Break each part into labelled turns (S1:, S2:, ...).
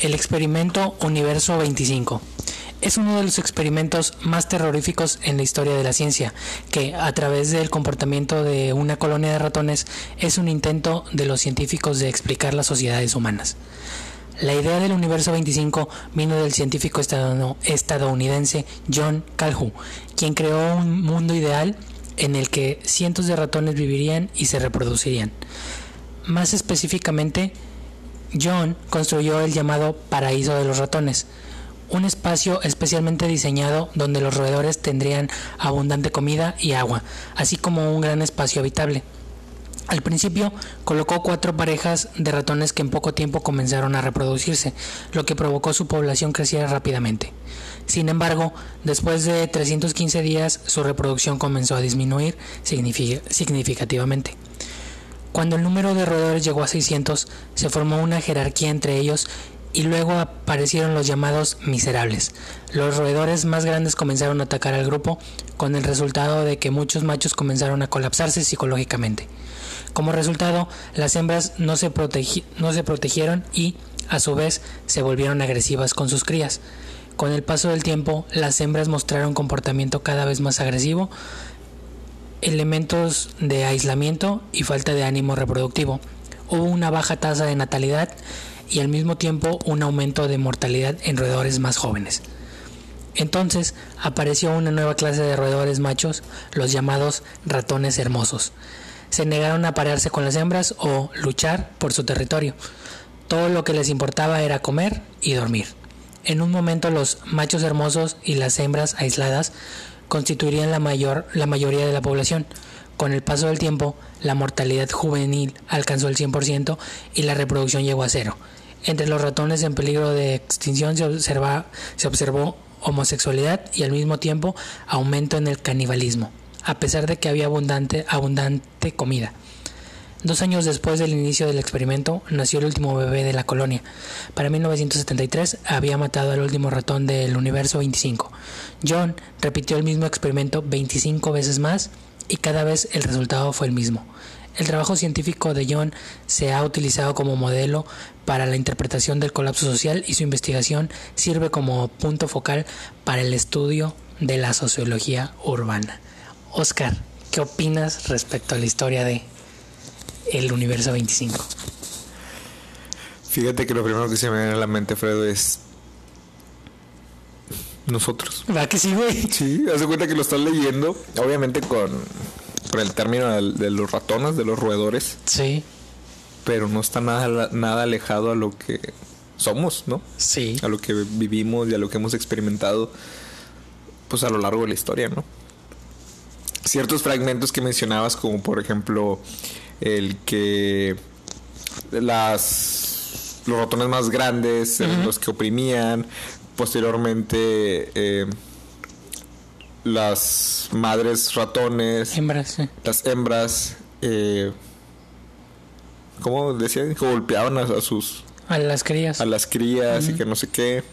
S1: El experimento Universo 25 es uno de los experimentos más terroríficos en la historia de la ciencia, que a través del comportamiento de una colonia de ratones es un intento de los científicos de explicar las sociedades humanas. La idea del universo 25 vino del científico estadounidense John Calhoun, quien creó un mundo ideal en el que cientos de ratones vivirían y se reproducirían. Más específicamente, John construyó el llamado Paraíso de los Ratones, un espacio especialmente diseñado donde los roedores tendrían abundante comida y agua, así como un gran espacio habitable. Al principio colocó cuatro parejas de ratones que en poco tiempo comenzaron a reproducirse, lo que provocó su población creciera rápidamente. Sin embargo, después de 315 días su reproducción comenzó a disminuir significativamente. Cuando el número de roedores llegó a 600, se formó una jerarquía entre ellos y luego aparecieron los llamados miserables. Los roedores más grandes comenzaron a atacar al grupo, con el resultado de que muchos machos comenzaron a colapsarse psicológicamente. Como resultado, las hembras no se, no se protegieron y, a su vez, se volvieron agresivas con sus crías. Con el paso del tiempo, las hembras mostraron comportamiento cada vez más agresivo, elementos de aislamiento y falta de ánimo reproductivo. Hubo una baja tasa de natalidad y al mismo tiempo un aumento de mortalidad en roedores más jóvenes. Entonces apareció una nueva clase de roedores machos, los llamados ratones hermosos. Se negaron a parearse con las hembras o luchar por su territorio. Todo lo que les importaba era comer y dormir. En un momento los machos hermosos y las hembras aisladas constituirían la, mayor, la mayoría de la población. Con el paso del tiempo, la mortalidad juvenil alcanzó el 100% y la reproducción llegó a cero. Entre los ratones en peligro de extinción se, observa, se observó homosexualidad y al mismo tiempo aumento en el canibalismo, a pesar de que había abundante, abundante comida. Dos años después del inicio del experimento, nació el último bebé de la colonia. Para 1973 había matado al último ratón del universo 25. John repitió el mismo experimento 25 veces más y cada vez el resultado fue el mismo. El trabajo científico de John se ha utilizado como modelo para la interpretación del colapso social y su investigación sirve como punto focal para el estudio de la sociología urbana. Oscar, ¿qué opinas respecto a la historia de el universo 25.
S2: Fíjate que lo primero que se me viene a la mente, Fredo, es nosotros.
S1: ¿Va que sí, güey?
S2: Sí, haz de cuenta que lo estás leyendo, obviamente con, con el término de, los ratones, de los roedores.
S1: Sí.
S2: Pero no está nada, nada alejado a lo que somos, ¿no?
S1: Sí.
S2: A lo que vivimos y a lo que hemos experimentado, pues a lo largo de la historia, ¿no? Ciertos fragmentos que mencionabas, como por ejemplo el que las los ratones más grandes los que oprimían posteriormente eh, las madres ratones
S1: hembras
S2: las hembras eh, cómo decían que golpeaban a, sus
S1: a las crías.
S2: a las crías y que no sé qué.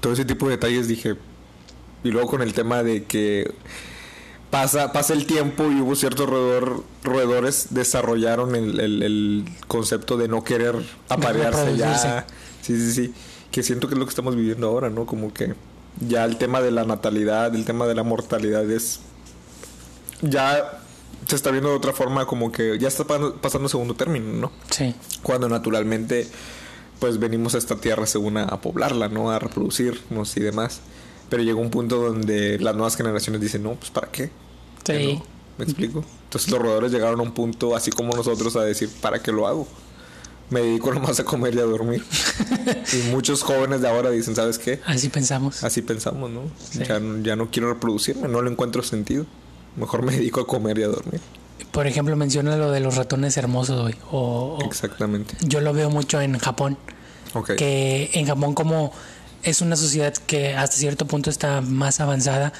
S2: Todo ese tipo de detalles dije y luego con el tema de que pasa, pasa el tiempo y hubo ciertos roedores desarrollaron el, concepto de no querer aparearse ya. Sí, sí, sí. Que siento que es lo que estamos viviendo ahora, ¿no? Como que ya el tema de la natalidad, el tema de la mortalidad es. Ya se está viendo de otra forma, como que ya está pasando segundo término, ¿no?
S1: Sí.
S2: Cuando naturalmente, pues venimos a esta tierra según a, poblarla, ¿no? A reproducirnos y demás. Pero llegó un punto donde las nuevas generaciones dicen, no, pues ¿para qué?
S1: Sí.
S2: ¿Me explico? Entonces los roedores llegaron a un punto, así como nosotros, a decir, ¿para qué lo hago? Me dedico nomás a comer y a dormir. y muchos jóvenes de ahora dicen, ¿sabes qué?
S1: Así pensamos.
S2: Así pensamos, ¿no? Ya, ya no quiero reproducirme, no le encuentro sentido. Mejor me dedico a comer y a dormir.
S1: Por ejemplo, menciona lo de los ratones hermosos hoy. O,
S2: Exactamente.
S1: Yo lo veo mucho en Japón. Que en Japón como es una sociedad que hasta cierto punto está más avanzada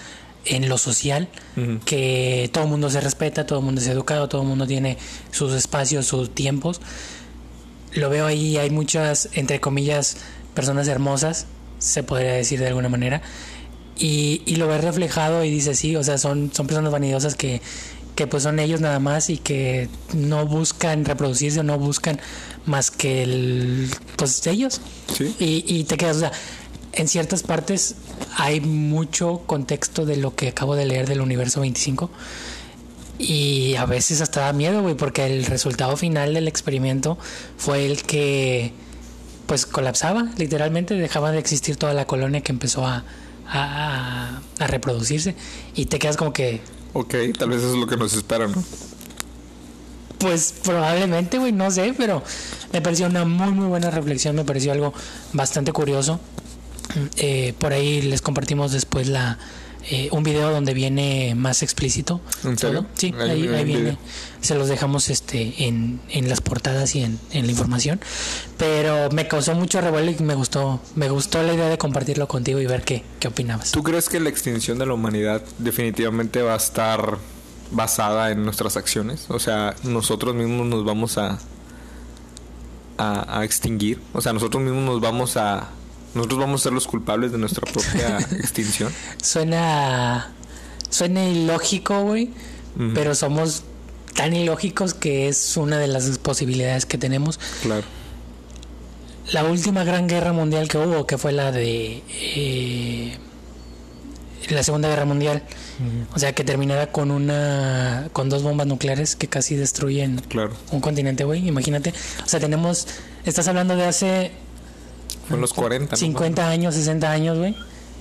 S1: en lo social, que todo el mundo se respeta, todo el mundo es educado, todo el mundo tiene sus espacios, sus tiempos. Lo veo ahí, hay muchas, entre comillas, personas hermosas se podría decir de alguna manera. Y, y lo ves reflejado y dices, sí, o sea, son, son personas vanidosas que, que pues son ellos nada más y que no buscan reproducirse no buscan más que el, pues ellos.
S2: Sí.
S1: Y, y te quedas, o sea, en ciertas partes hay mucho contexto de lo que acabo de leer del universo 25. Y a veces hasta da miedo, güey, porque el resultado final del experimento fue el que, pues, colapsaba, literalmente, dejaba de existir toda la colonia que empezó a, a, a reproducirse. Y te quedas como que,
S2: Ok, tal vez eso es lo que nos espera, ¿no?
S1: Pues probablemente, güey, no sé, pero me pareció una muy, muy buena reflexión, me pareció algo bastante curioso. Eh, por ahí les compartimos después la eh, un video donde viene más explícito.
S2: ¿En serio?
S1: todo. Sí,
S2: Ahí
S1: ahí,
S2: viene
S1: ahí
S2: un
S1: viene.
S2: video.
S1: Se los dejamos este en, en las portadas y en, en la información. Pero me causó mucho revuelo y me gustó, me gustó la idea de compartirlo contigo y ver qué, qué opinabas.
S2: ¿Tú crees que la extinción de la humanidad definitivamente va a estar basada en nuestras acciones? O sea, nosotros mismos nos vamos a, a, a extinguir. O sea, nosotros mismos nos vamos a... Nosotros vamos a ser los culpables de nuestra propia extinción.
S1: Suena suena ilógico, güey, pero somos tan ilógicos que es una de las posibilidades que tenemos.
S2: Claro.
S1: La última gran guerra mundial que hubo, que fue la de eh, la Segunda Guerra Mundial, o sea, que terminara con una con dos bombas nucleares que casi destruyen
S2: Claro.
S1: un continente, güey. Imagínate, o sea, tenemos, estás hablando de hace
S2: En los 40, ¿no?
S1: 50 años, 60 años, güey.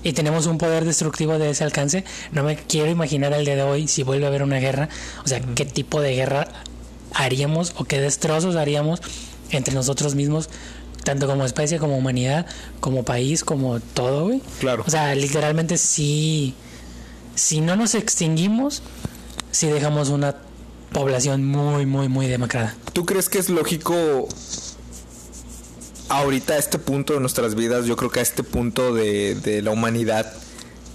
S1: Y tenemos un poder destructivo de ese alcance. No me quiero imaginar el día de hoy si vuelve a haber una guerra. O sea, qué tipo de guerra haríamos o qué destrozos haríamos entre nosotros mismos, tanto como especie, como humanidad, como país, como todo, güey.
S2: Claro.
S1: O sea, literalmente si, si no nos extinguimos, si dejamos una población muy, muy, muy demacrada.
S2: ¿Tú crees que es lógico ahorita a este punto de nuestras vidas, yo creo que a este punto de, de la humanidad,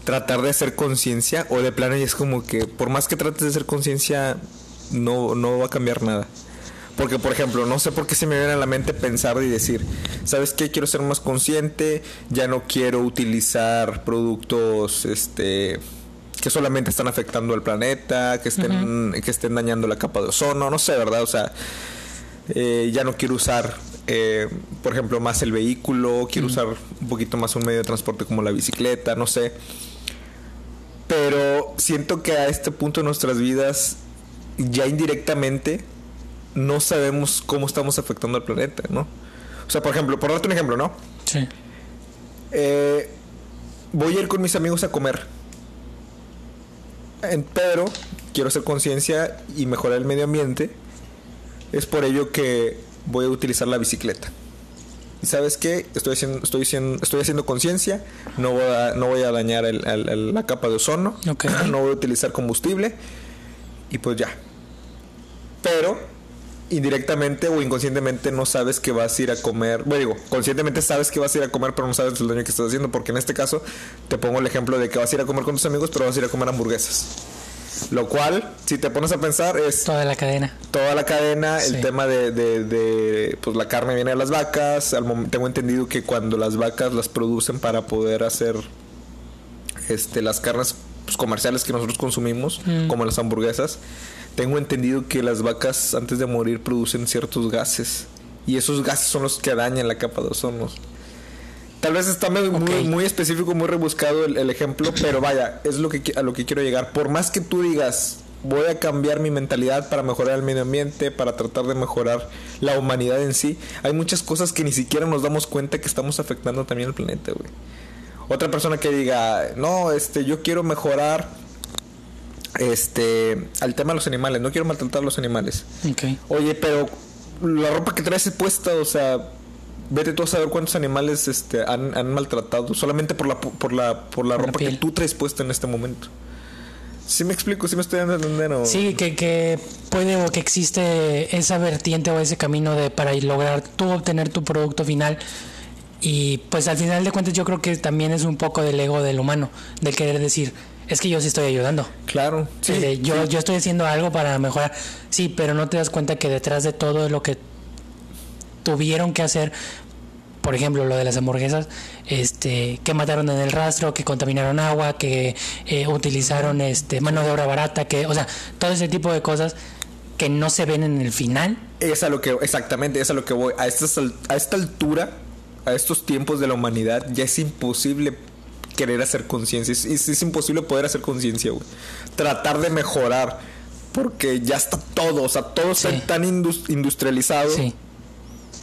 S2: tratar de hacer conciencia o de plano y es como que por más que trates de hacer conciencia, no, no va a cambiar nada? Porque, por ejemplo, no sé por qué se me viene a la mente pensar y decir, ¿sabes qué? Quiero ser más consciente, ya no quiero utilizar productos, este que solamente están afectando al planeta, que estén, que estén dañando la capa de ozono, no sé, ¿verdad? O sea, eh, ya no quiero usar, eh, por ejemplo, más el vehículo, quiero usar un poquito más un medio de transporte como la bicicleta, no sé. Pero siento que a este punto de nuestras vidas, ya indirectamente, no sabemos cómo estamos afectando al planeta, ¿no? O sea, por ejemplo, por darte un ejemplo, ¿no?
S1: Sí.
S2: Eh, voy a ir con mis amigos a comer. Pero quiero hacer conciencia y mejorar el medio ambiente. Es por ello que voy a utilizar la bicicleta. ¿Y sabes qué? Estoy haciendo, estoy haciendo, estoy haciendo conciencia. No voy a, no voy a dañar el- el- el- la capa de ozono. No voy a utilizar combustible. Y pues ya. Pero indirectamente o inconscientemente no sabes que vas a ir a comer. Bueno, digo, conscientemente sabes que vas a ir a comer, pero no sabes el daño que estás haciendo. Porque en este caso te pongo el ejemplo de que vas a ir a comer con tus amigos, pero vas a ir a comer hamburguesas. Lo cual, si te pones a pensar, es
S1: Toda la cadena.
S2: toda la cadena,
S1: Sí.
S2: el tema de, de- de, pues la carne viene de las vacas. Al tengo entendido que cuando las vacas las producen para poder hacer este las carnes pues, comerciales que nosotros consumimos,
S1: Mm.
S2: como las hamburguesas, tengo entendido que las vacas antes de morir producen ciertos gases y esos gases son los que dañan la capa de ozono. Tal vez está muy, muy, específico, muy rebuscado el, el ejemplo, pero vaya, es lo que a lo que quiero llegar. Por más que tú digas, voy a cambiar mi mentalidad para mejorar el medio ambiente, para tratar de mejorar la humanidad en sí, hay muchas cosas que ni siquiera nos damos cuenta que estamos afectando también al planeta, güey. Otra persona que diga, no, este, yo quiero mejorar este al tema de los animales, no quiero maltratar a los animales. Oye, pero la ropa que traes puesta, o sea, vete tú a saber cuántos animales este, han, han maltratado solamente por la por la por la
S1: Por la
S2: ropa que tú traes puesta en este momento. ¿Sí me explico? ¿Sí me estoy dando a entender? o-
S1: Sí, que, que puede o que existe esa vertiente o ese camino de para lograr tú obtener tu producto final. Y pues al final de cuentas yo creo que también es un poco del ego del humano, de querer decir, es que yo sí estoy ayudando.
S2: Claro. Sí,
S1: de, yo,
S2: sí.
S1: yo estoy haciendo algo para mejorar. Sí, pero no te das cuenta que detrás de todo lo que tuvieron que hacer por ejemplo, lo de las hamburguesas, este, que mataron en el rastro, que contaminaron agua, que eh, utilizaron este, mano de obra barata, que, o sea, todo ese tipo de cosas que no se ven en el final.
S2: Es a lo que, exactamente, es a lo que voy. A, estas, a esta altura, a estos tiempos de la humanidad, ya es imposible querer hacer conciencia. Es, es, imposible poder hacer conciencia, güey. Tratar de mejorar. Porque ya está todo, o sea, todo está tan industrializado,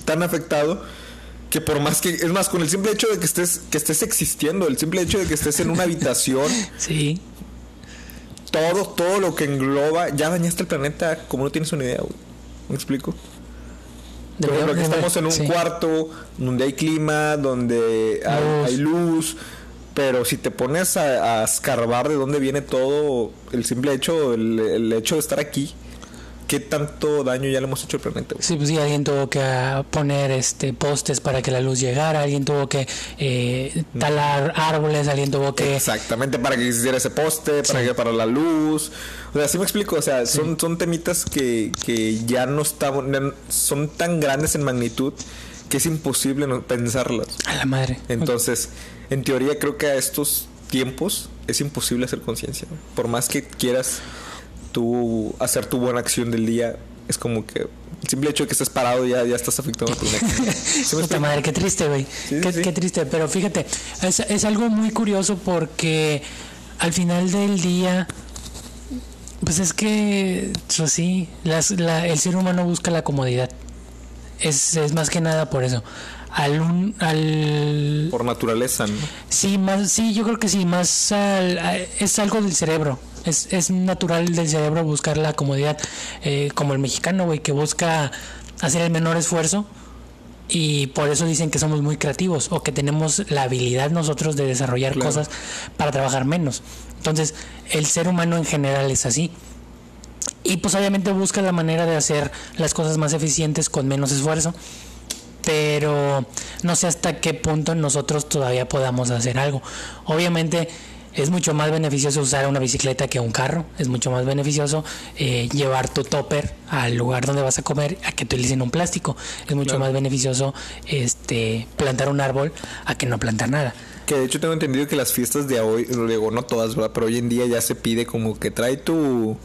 S2: tan afectado que por más que es más con el simple hecho de que estés que estés existiendo el simple hecho de que estés en una habitación
S1: sí.
S2: todo todo lo que engloba ya dañaste el planeta como no tienes una idea güey. me explico por ejemplo que estamos en un cuarto donde hay clima donde hay, luz. pero si te pones a, escarbar de dónde viene todo el simple hecho el hecho de estar aquí qué tanto daño ya le hemos hecho al planeta.
S1: Sí, pues sí, alguien tuvo que ah, poner este postes para que la luz llegara, alguien tuvo que eh, talar árboles, alguien tuvo que...
S2: Exactamente, para que existiera ese poste, para que para la luz. O sea, así me explico, o sea, son, son temitas que, que ya no están, son tan grandes en magnitud que es imposible no pensarlas.
S1: A la madre.
S2: Entonces, en teoría creo que a estos tiempos es imposible hacer conciencia. Por más que quieras tú hacer tu buena acción del día es como que el simple hecho de que estés parado ya, ya estás afectado por
S1: una Puta madre, qué triste, güey. qué, triste. Pero fíjate, es, es algo muy curioso porque al final del día, pues es que, pues sí, las, la, el ser humano busca la comodidad. Es, es más que nada por eso. Al, al
S2: por naturaleza, ¿no?
S1: Sí, más, sí, yo creo que sí, más al, es algo del cerebro. Es, es natural del cerebro buscar la comodidad, eh, como el mexicano, güey, que busca hacer el menor esfuerzo y por eso dicen que somos muy creativos o que tenemos la habilidad nosotros de desarrollar cosas para trabajar menos. Entonces, el ser humano en general es así. Y pues obviamente busca la manera de hacer las cosas más eficientes con menos esfuerzo. Pero no sé hasta qué punto nosotros todavía podamos hacer algo. Obviamente es mucho más beneficioso usar una bicicleta que un carro. Es mucho más beneficioso eh, llevar tu topper al lugar donde vas a comer a que utilicen un plástico. Es mucho más beneficioso este plantar un árbol a que no plantar nada.
S2: Que de hecho tengo entendido que las fiestas de hoy, digo no todas, ¿verdad? Pero hoy en día ya se pide como que trae tu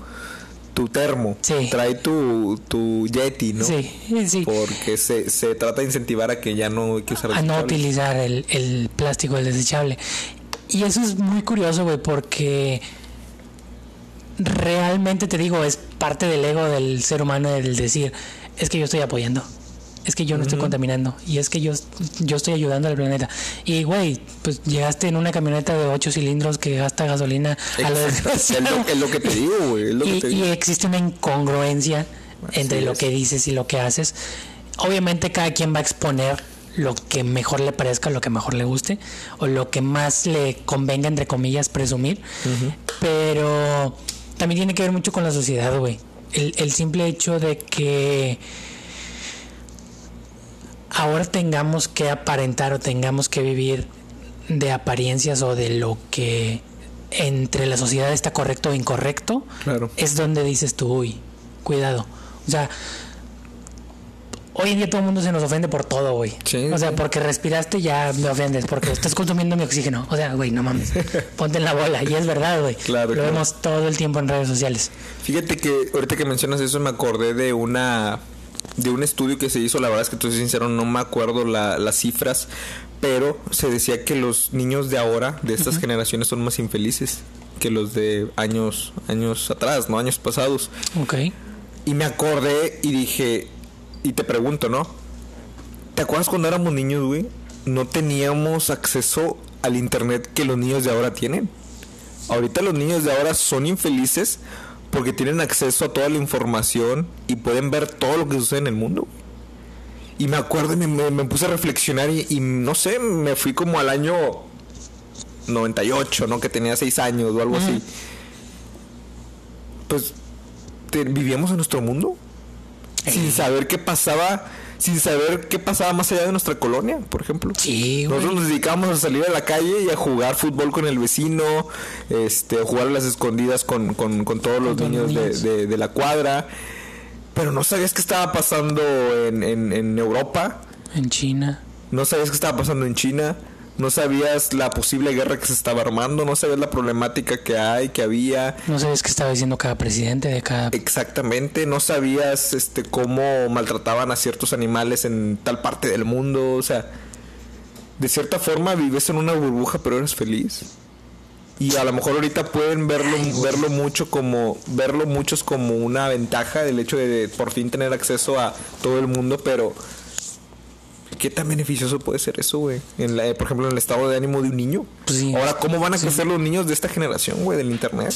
S2: tu termo, trae tu, tu Yeti, ¿no?
S1: Sí, sí.
S2: Porque se, se trata de incentivar a que ya no hay que usar
S1: A no utilizar el, el plástico, el desechable. Y eso es muy curioso, güey, porque realmente te digo, es parte del ego del ser humano el decir, es que yo estoy apoyando, es que yo no estoy contaminando y es que yo, yo estoy ayudando al planeta. Y, güey, pues llegaste en una camioneta de 8 cilindros que gasta gasolina a lo
S2: es, lo, que te digo, güey.
S1: Y, y, existe una incongruencia entre lo que dices y lo que haces. Obviamente cada quien va a exponer lo que mejor le parezca, lo que mejor le guste, o lo que más le convenga, entre comillas, presumir. Pero también tiene que ver mucho con la sociedad, güey. El, el simple hecho de que ahora tengamos que aparentar o tengamos que vivir de apariencias o de lo que entre la sociedad está correcto o incorrecto,
S2: claro.
S1: es donde dices tú, uy, cuidado. O sea, Hoy en día todo el mundo se nos ofende por todo, güey. o sea, porque respiraste ya me ofendes, porque estás consumiendo mi oxígeno. O sea, güey, no mames. Ponte en la bola. Y es verdad, güey.
S2: Claro,
S1: Lo vemos todo el tiempo en redes sociales.
S2: Fíjate que ahorita que mencionas eso me acordé de una de un estudio que se hizo, la verdad es que estoy sincero, no me acuerdo las cifras, pero se decía que los niños de ahora, de estas generaciones, son más infelices que los de años, años atrás, no años pasados.
S1: Ok.
S2: Y me acordé y dije, y te pregunto, ¿no? ¿Te acuerdas cuando éramos niños, güey? No teníamos acceso al internet que los niños de ahora tienen. Ahorita los niños de ahora son infelices porque tienen acceso a toda la información y pueden ver todo lo que sucede en el mundo. Y me acuerdo y me, puse a reflexionar y, no sé, me fui como al año 98, ¿no? Que tenía 6 años o algo así. Pues vivíamos en nuestro mundo sin saber qué pasaba sin saber qué pasaba más allá de nuestra colonia, por ejemplo.
S1: Sí,
S2: Nosotros nos dedicábamos a salir a la calle y a jugar fútbol con el vecino, este, jugar a las escondidas con, todos los niños, De, la cuadra. Pero no sabías qué estaba pasando en, en, Europa.
S1: En China.
S2: no sabías qué estaba pasando en China, no sabías la posible guerra que se estaba armando, no sabías la problemática que hay, que había.
S1: No sabías qué estaba diciendo cada presidente de cada...
S2: Exactamente, no sabías este cómo maltrataban a ciertos animales en tal parte del mundo, o sea, de cierta forma vives en una burbuja pero eres feliz. Y a lo mejor ahorita pueden verlo verlo mucho como verlo muchos como una ventaja del hecho de por fin tener acceso a todo el mundo, pero ¿Qué tan beneficioso puede ser eso, güey? En la, por ejemplo, en el estado de ánimo de un niño.
S1: Pues sí.
S2: Ahora, ¿cómo van a crecer los niños de esta generación, güey, del internet?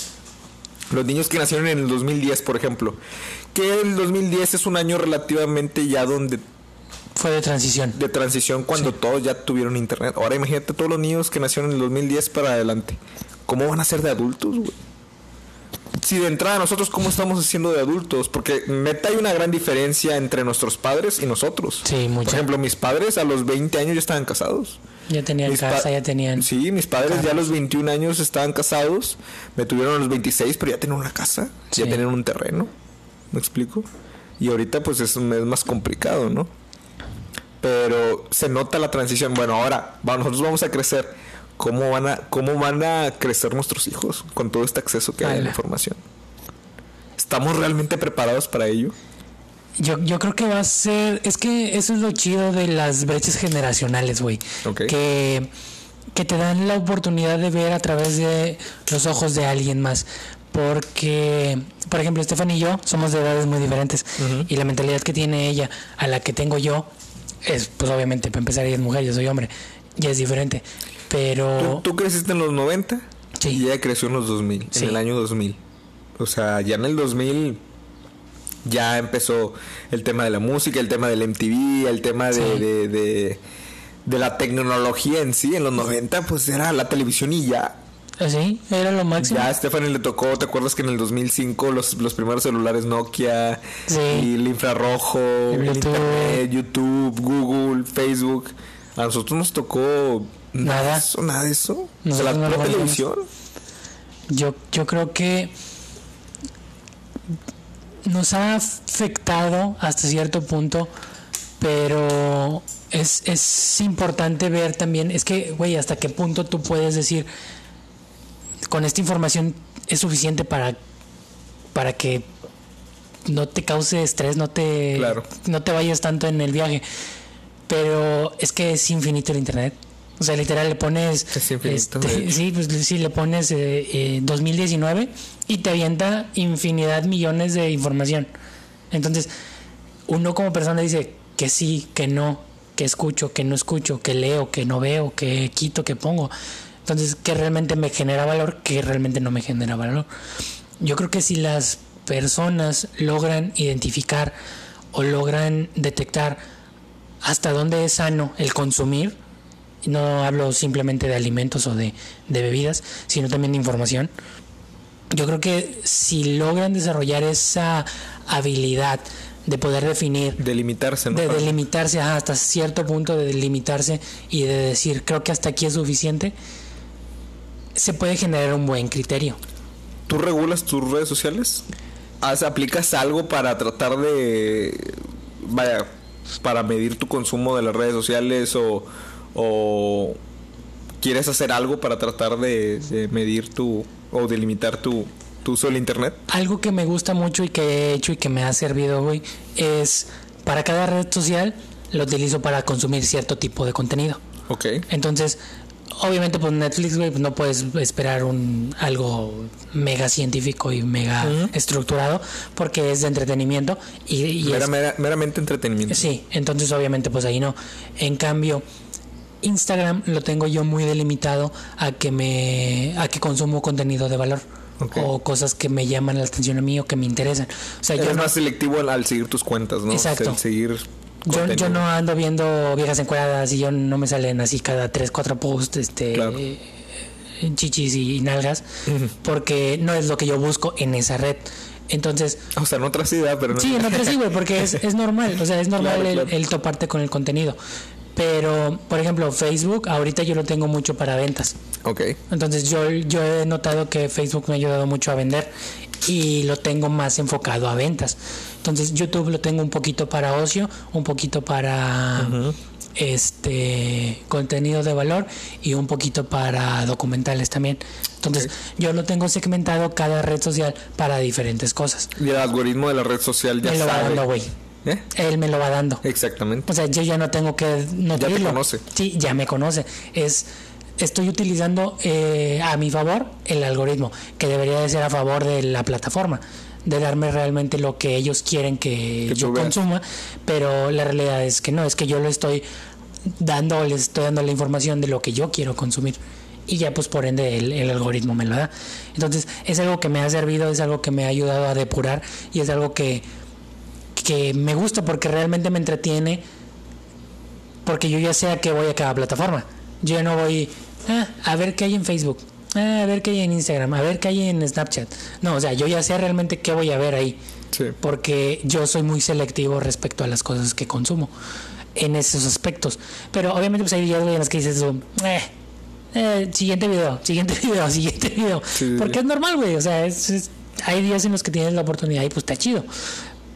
S2: Los niños que nacieron en el 2010, por ejemplo. Que el 2010 es un año relativamente ya donde
S1: Fue de transición.
S2: de transición cuando todos ya tuvieron internet. Ahora imagínate todos los niños que nacieron en el 2010 para adelante. ¿Cómo van a ser de adultos, güey? Si de entrada nosotros cómo estamos haciendo de adultos, porque neta hay una gran diferencia entre nuestros padres y nosotros.
S1: Sí, mucha.
S2: Por ejemplo, mis padres a los 20 años ya estaban casados.
S1: Ya tenían
S2: Mis
S1: casa, ya tenían...
S2: Sí, mis padres ya a los 21 años estaban casados. Me tuvieron a los 26, pero ya tenían una casa. Ya tenían un terreno. ¿Me explico? Y ahorita pues es, es más complicado, ¿no? Pero se nota la transición. Bueno, ahora nosotros vamos a crecer. ¿Cómo van a, cómo van a crecer nuestros hijos con todo este acceso que hay a la información? ¿Estamos realmente preparados para ello?
S1: Yo, yo creo que va a ser. Es que eso es lo chido de las brechas generacionales, güey.
S2: Ok.
S1: Que, que te dan la oportunidad de ver a través de los ojos de alguien más. Porque, por ejemplo, Estefan y yo somos de edades muy diferentes. Y la mentalidad que tiene ella a la que tengo yo es, pues obviamente, para empezar, ella es mujer, yo soy hombre. Ya es diferente. Pero.
S2: ¿Tú, tú creciste en los 90
S1: Sí.
S2: y ella creció en los 2000,
S1: Sí.
S2: en el año 2000. O sea, ya en el 2000 ya empezó el tema de la música, el tema del MTV, el tema de,
S1: Sí.
S2: de, de- de la tecnología en sí. En los 90 pues era la televisión y ya.
S1: Sí, era lo máximo.
S2: Ya a Stephanie le tocó, ¿te acuerdas que en el 2005 los, los primeros celulares Nokia
S1: Sí.
S2: y el infrarrojo, el, internet, YouTube, Google, Facebook? A nosotros nos tocó nada, eso, nada de eso. La
S1: no conocemos.
S2: televisión.
S1: Yo, yo creo que nos ha afectado hasta cierto punto, pero es, es importante ver también, es que, güey, hasta qué punto tú puedes decir, con esta información es suficiente para, para que no te cause estrés, no te,
S2: Claro.
S1: no te vayas tanto en el viaje. Pero es que es infinito el internet. O sea, literal le pones. Este, sí, pues sí, le pones eh, eh, 2019 y te avienta infinidad, millones de información. Entonces, uno como persona dice que sí, que no, que escucho, que no escucho, que leo, que no veo, que quito, que pongo. Entonces, que realmente me genera valor, que realmente no me genera valor. Yo creo que si las personas logran identificar o logran detectar hasta dónde es sano el consumir, no hablo simplemente de alimentos o de, de bebidas, sino también de información. Yo creo que si logran desarrollar esa habilidad de poder definir
S2: Delimitarse, ¿no?
S1: de delimitarse ajá, hasta cierto punto de delimitarse y de decir creo que hasta aquí es suficiente se puede generar un buen criterio
S2: ¿Tú regulas tus redes sociales? ¿Haz- ¿Aplicas algo para tratar de... Vaya, para medir tu consumo de las redes sociales o... o ¿Quieres hacer algo para tratar de, de medir tu... o delimitar tu, tu uso del internet?
S1: algo que me gusta mucho y que he hecho y que me ha servido güey es para cada red social lo utilizo para consumir cierto tipo de contenido
S2: Ok.
S1: entonces obviamente pues Netflix güey pues no puedes esperar un algo mega científico y mega estructurado porque es de entretenimiento y, y
S2: Mera-
S1: es-
S2: mera- meramente entretenimiento.
S1: Sí, entonces obviamente pues ahí no. En cambio, Instagram lo tengo yo muy delimitado a que me a que consumo contenido de valor o cosas que me llaman la atención a mí o que me interesan. O sea, yo
S2: Eres
S1: no,
S2: más selectivo al, al seguir tus cuentas, ¿no?
S1: Exacto.
S2: El seguir...
S1: yo, yo no ando viendo viejas encuadradas y yo no me salen así cada 3, 4 posts este
S2: Claro.
S1: eh, chichis y nalgas porque no es lo que yo busco en esa red. Entonces,
S2: O sea, en otra ciudad, pero no...
S1: Sí, en otra sí, güey, porque es, es normal, o sea, es normal
S2: Claro,
S1: el,
S2: claro.
S1: el toparte con el contenido. Pero, por ejemplo, Facebook, ahorita yo lo tengo mucho para ventas.
S2: Ok.
S1: Entonces yo, yo he notado que Facebook me ha ayudado mucho a vender y lo tengo más enfocado a ventas. Entonces YouTube lo tengo un poquito para ocio, un poquito para este contenido de valor y un poquito para documentales también. Entonces, yo lo tengo segmentado cada red social para diferentes cosas.
S2: Y el algoritmo de la red social ya
S1: me lo va dando.
S2: ¿Eh?
S1: Él me lo va dando.
S2: Exactamente.
S1: O sea, yo ya no tengo que nutrirlo.
S2: conoce.
S1: Sí, ya me conoce. Es estoy utilizando eh, a mi favor el algoritmo, que debería de ser a favor de la plataforma, de darme realmente lo que ellos quieren que,
S2: Que
S1: yo consuma, pero la realidad es que no, es que yo lo estoy dando, les estoy dando la información de lo que yo quiero consumir. Y ya pues por ende el, el algoritmo me lo da. Entonces es algo que me ha servido, es algo que me ha ayudado a depurar y es algo que, que me gusta porque realmente me entretiene porque yo ya sé a qué voy a cada plataforma. Yo ya no voy ah, a ver qué hay en Facebook, ah, a ver qué hay en Instagram, a ver qué hay en Snapchat. No, o sea, yo ya sé realmente qué voy a ver ahí.
S2: Sí.
S1: Porque yo soy muy selectivo respecto a las cosas que consumo en esos aspectos. Pero obviamente pues hay días güey, en los que dices, eh, eh, siguiente video, siguiente video, siguiente video.
S2: Sí,
S1: Porque es normal, güey. O sea, es- es- hay días en los que tienes la oportunidad y pues está chido.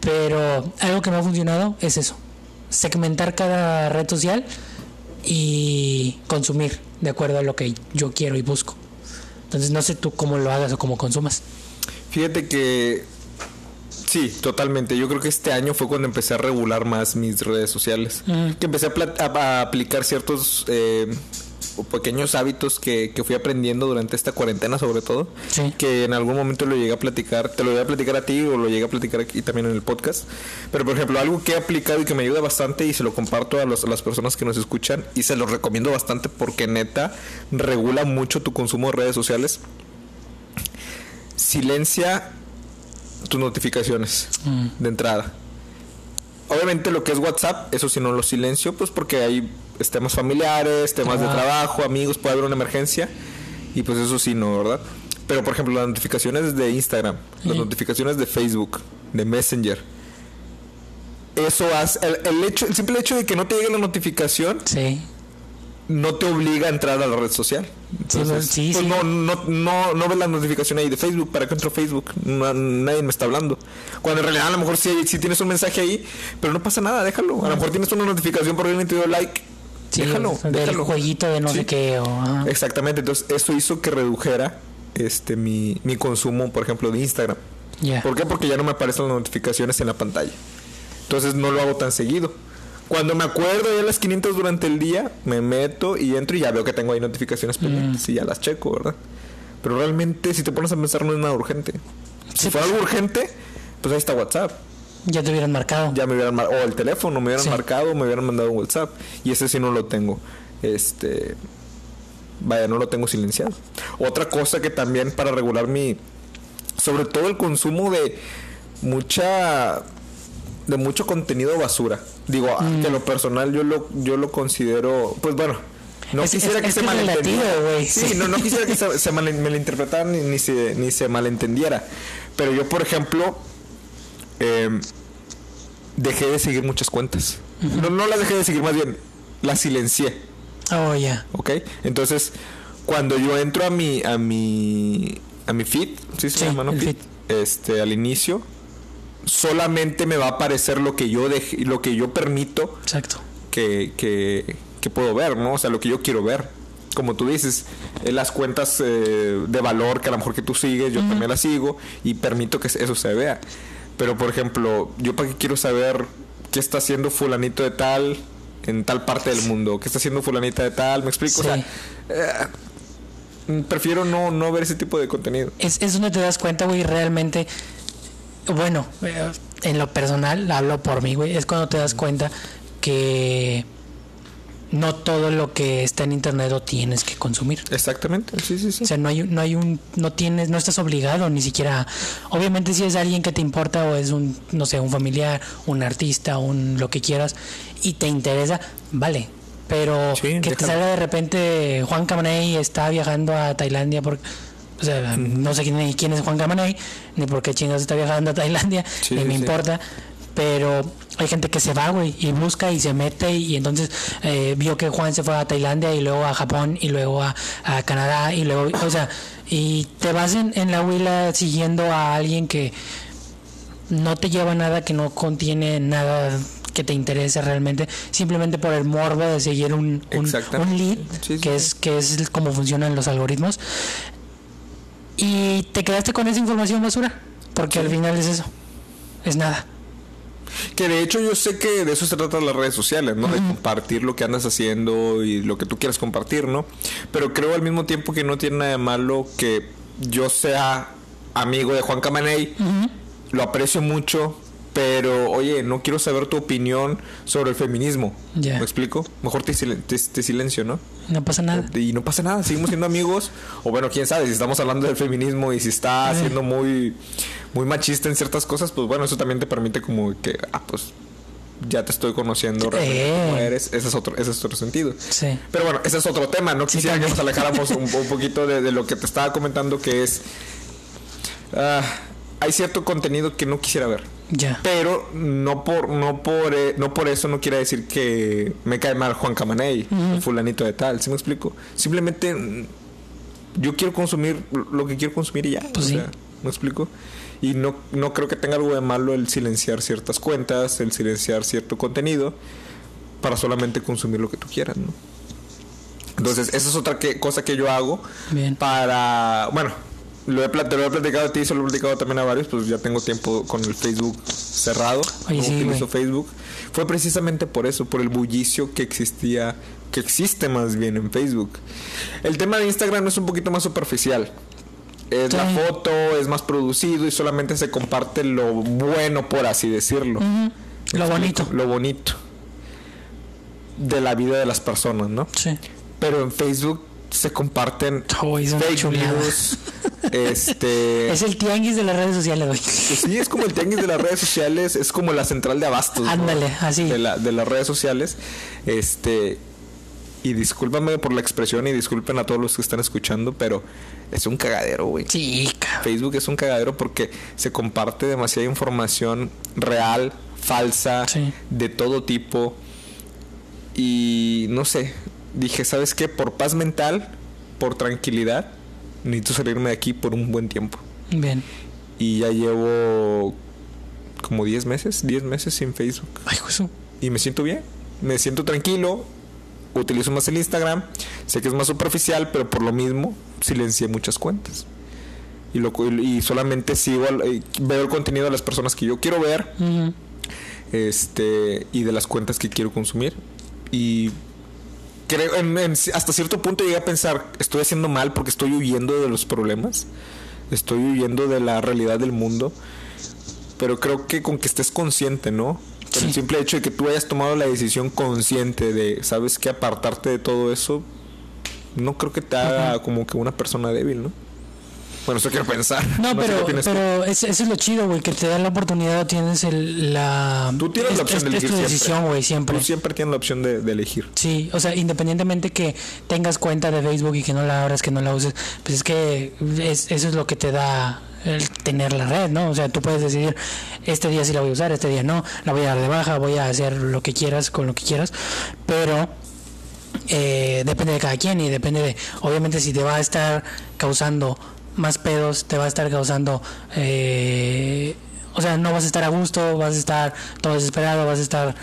S1: Pero algo que me ha funcionado es eso. Segmentar cada red social y consumir de acuerdo a lo que yo quiero y busco. Entonces no sé tú cómo lo hagas o cómo consumas.
S2: Fíjate que sí, totalmente. Yo creo que este año fue cuando empecé a regular más mis redes sociales.
S1: Mm.
S2: Que empecé a- a aplicar ciertos eh, pequeños hábitos que, que fui aprendiendo durante esta cuarentena, sobre todo.
S1: Sí.
S2: Que en algún momento lo llegué a platicar. Te lo voy a platicar a ti o lo llegué a platicar aquí también en el podcast. Pero, por ejemplo, algo que he aplicado y que me ayuda bastante y se lo comparto a, los- a las personas que nos escuchan y se lo recomiendo bastante porque neta regula mucho tu consumo de redes sociales. Silencia tus notificaciones
S1: Mm.
S2: de entrada. Obviamente lo que es WhatsApp, eso sí no lo silencio, pues porque hay temas familiares, temas de trabajo, amigos, puede haber una emergencia y pues eso sí no, ¿verdad? Pero por ejemplo las notificaciones de Instagram, las notificaciones de Facebook, de Messenger, eso hace, el, el hecho, el simple hecho de que no te llegue la notificación
S1: Sí.
S2: no te obliga a entrar a la red social. Entonces,
S1: sí,
S2: pues. No, no, no, no ves la notificación ahí de Facebook. ¿Para qué entro a Facebook? No- nadie me está hablando. Cuando en realidad a lo mejor sí, sí tienes un mensaje ahí, pero no pasa nada, déjalo. A lo mejor tienes una notificación por alguien te dio like.
S1: Sí,
S2: déjalo,
S1: del
S2: déjalo.
S1: jueguito de no
S2: Sí.
S1: sé qué. O, ajá.
S2: Exactamente, entonces eso hizo que redujera este mi, mi consumo, por ejemplo, de Instagram.
S1: Ya.
S2: ¿Por qué? Porque ya no me aparecen las notificaciones en la pantalla. Entonces no lo hago tan seguido. Cuando me acuerdo ya las 500 durante el día, me meto y entro y ya veo que tengo ahí notificaciones pendientes y ya las checo, ¿verdad? Pero realmente si te pones a pensar no es nada urgente. Si fuera
S1: pues.
S2: algo urgente, pues ahí está WhatsApp.
S1: Ya te hubieran marcado.
S2: Ya me hubieran mar- o el teléfono me hubieran
S1: Sí.
S2: marcado, me hubieran mandado un WhatsApp y ese sí no lo tengo. Este vaya, no lo tengo silenciado. Otra cosa que también para regular mi sobre todo el consumo de mucha de mucho contenido basura. Digo, ah,
S1: Mm.
S2: que lo personal yo lo yo lo considero, pues bueno, no
S1: Es-
S2: quisiera
S1: es-
S2: que
S1: es
S2: se malentendiera. Sí, no, no quisiera que se, se mal- malinterpretara ni, ni se ni se malentendiera. Pero yo, por ejemplo, eh, dejé de seguir muchas cuentas. no, no las dejé de seguir, más bien las silencié.
S1: Oh, ya.
S2: ¿ok? Entonces, cuando yo entro a mi a mi a mi feed, ¿sí se
S1: Sí,
S2: llama, no? Feed, Este, al inicio solamente me va a aparecer lo que yo dejé, lo que yo permito
S1: Exacto.
S2: que, que, que puedo ver, ¿no? O sea, lo que yo quiero ver. Como tú dices, eh, las cuentas eh, de valor que a lo mejor que tú sigues, yo también las sigo y permito que eso se vea. Pero, por ejemplo, yo para qué quiero saber qué está haciendo fulanito de tal en tal parte del mundo, qué está haciendo fulanita de tal, ¿me explico? O sea, eh, prefiero no, no ver ese tipo de contenido.
S1: Es, es donde te das cuenta, güey, realmente. Bueno, eh, en lo personal, hablo por mí, güey. Es cuando te das cuenta que no todo lo que está en internet lo tienes que consumir.
S2: Exactamente, sí, sí, sí.
S1: O sea, no hay, no hay un, no tienes, no estás obligado ni siquiera. Obviamente si es alguien que te importa o es un, no sé, un familiar, un artista, un lo que quieras y te interesa, vale. Pero
S2: Sí,
S1: que te salga de repente Juan Camaney está viajando a Tailandia porque o sea, no sé quién, ni quién es Juan Camaney, ni por qué chingados está viajando a Tailandia,
S2: Sí,
S1: ni me
S2: sí.
S1: importa. Pero hay gente que se va, güey, y busca y se mete y entonces eh, vio que Juan se fue a Tailandia y luego a Japón y luego a, a Canadá y luego, o sea, y te vas en, en la huila siguiendo a alguien que no te lleva nada, que no contiene nada que te interese realmente, simplemente por el morbo de seguir un, un, lead,
S2: Sí, sí,
S1: que, es, que es como funcionan los algoritmos. Y te quedaste con esa información basura, porque al final es eso, es nada.
S2: Que de hecho yo sé que de eso se trata las redes sociales, ¿no? De compartir lo que andas haciendo y lo que tú quieras compartir, ¿no? Pero creo al mismo tiempo que no tiene nada de malo que yo sea amigo de Juan Camaney, lo aprecio mucho, pero oye, no quiero saber tu opinión sobre el feminismo. ¿Me explico? Mejor te, silen- te- te silencio, ¿no?
S1: No pasa nada.
S2: Y no pasa nada, seguimos siendo amigos. O bueno, quién sabe, si estamos hablando del feminismo y si está
S1: Eh.
S2: siendo muy, muy machista en ciertas cosas, pues bueno, eso también te permite como que, ah, pues ya te estoy conociendo realmente
S1: Eh.
S2: cómo eres. Ese es otro, ese es otro sentido.
S1: Sí.
S2: Pero bueno, ese es otro tema. No
S1: Sí,
S2: quisiera que nos alejáramos un, un poquito de, de lo que te estaba comentando, que es. ah, hay cierto contenido que no quisiera ver.
S1: Ya.
S2: Pero no por, no por, eh, no por eso no quiere decir que me cae mal Juan Camaney, fulanito de tal, ¿sí me explico? Simplemente mm, yo quiero consumir lo que quiero consumir y ya.
S1: Pues
S2: o
S1: sí.
S2: sea, ¿me explico? Y no, no creo que tenga algo de malo el silenciar ciertas cuentas, el silenciar cierto contenido para solamente consumir lo que tú quieras, ¿no? Entonces, esa es otra que, cosa que yo hago
S1: Bien.
S2: para, bueno, lo he, te lo he platicado a ti, se lo he platicado también a varios, pues ya tengo tiempo con el Facebook cerrado, no
S1: sí,
S2: utilizo. Facebook. Fue precisamente por eso, por el bullicio que existía, que existe más bien en Facebook. El tema de Instagram es un poquito más superficial. Es la foto, es más producido y solamente se comparte lo bueno, por así decirlo.
S1: Ujú.
S2: ¿Me
S1: Lo bonito.
S2: Lo bonito de la vida de las personas, ¿no?
S1: Sí.
S2: Pero en Facebook se comparten
S1: Oh,
S2: fake news. este.
S1: Es el tianguis de las redes sociales, güey.
S2: pues sí, es como el tianguis de las redes sociales, es como la central de abastos. ¿no?
S1: Ándale, así.
S2: De, la- de las redes sociales. Este. Y discúlpame por la expresión y disculpen a todos los que están escuchando, pero es un cagadero, güey.
S1: Sí.
S2: Facebook es un cagadero porque se comparte demasiada información real, falsa,
S1: Sí.
S2: de todo tipo. Y no sé, dije, ¿sabes qué? Por paz mental, por tranquilidad, necesito salirme de aquí por un buen tiempo.
S1: Bien.
S2: Y ya llevo como 10 meses, 10 meses sin Facebook.
S1: Ay, Jesús.
S2: Y me siento bien, me siento tranquilo, utilizo más el Instagram, sé que es más superficial, pero por lo mismo silencié muchas cuentas. Y, lo, y solamente sigo, eh, veo el contenido de las personas que yo quiero ver este y de las cuentas que quiero consumir. Y creo, en- en- hasta cierto punto llegué a pensar, estoy haciendo mal porque estoy huyendo de los problemas, estoy huyendo de la realidad del mundo. Pero creo que con que estés consciente, ¿no? El simple hecho de que tú hayas tomado la decisión consciente de, ¿sabes qué? Apartarte de todo eso, no creo que te haga como que una persona débil, ¿no? Bueno, eso quiero pensar.
S1: No, pero, pero es- eso es lo chido, güey, que te dan la oportunidad, tienes el, la...
S2: Tú tienes la
S1: es-
S2: opción
S1: es-
S2: de
S1: es
S2: elegir
S1: tu
S2: siempre.
S1: decisión, güey, siempre.
S2: Tú siempre tienes la opción de, de elegir.
S1: Sí, o sea, independientemente que tengas cuenta de Facebook y que no la abras, que no la uses, pues es que es- eso es lo que te da el tener la red, ¿no? O sea, tú puedes decidir, este día sí la voy a usar, este día no, la voy a dar de baja, voy a hacer lo que quieras con lo que quieras, pero eh, depende de cada quien y depende de, obviamente si te va a estar causando más pedos, te va a estar causando, eh, o sea, no vas a estar a gusto, vas a estar todo desesperado, vas a estar,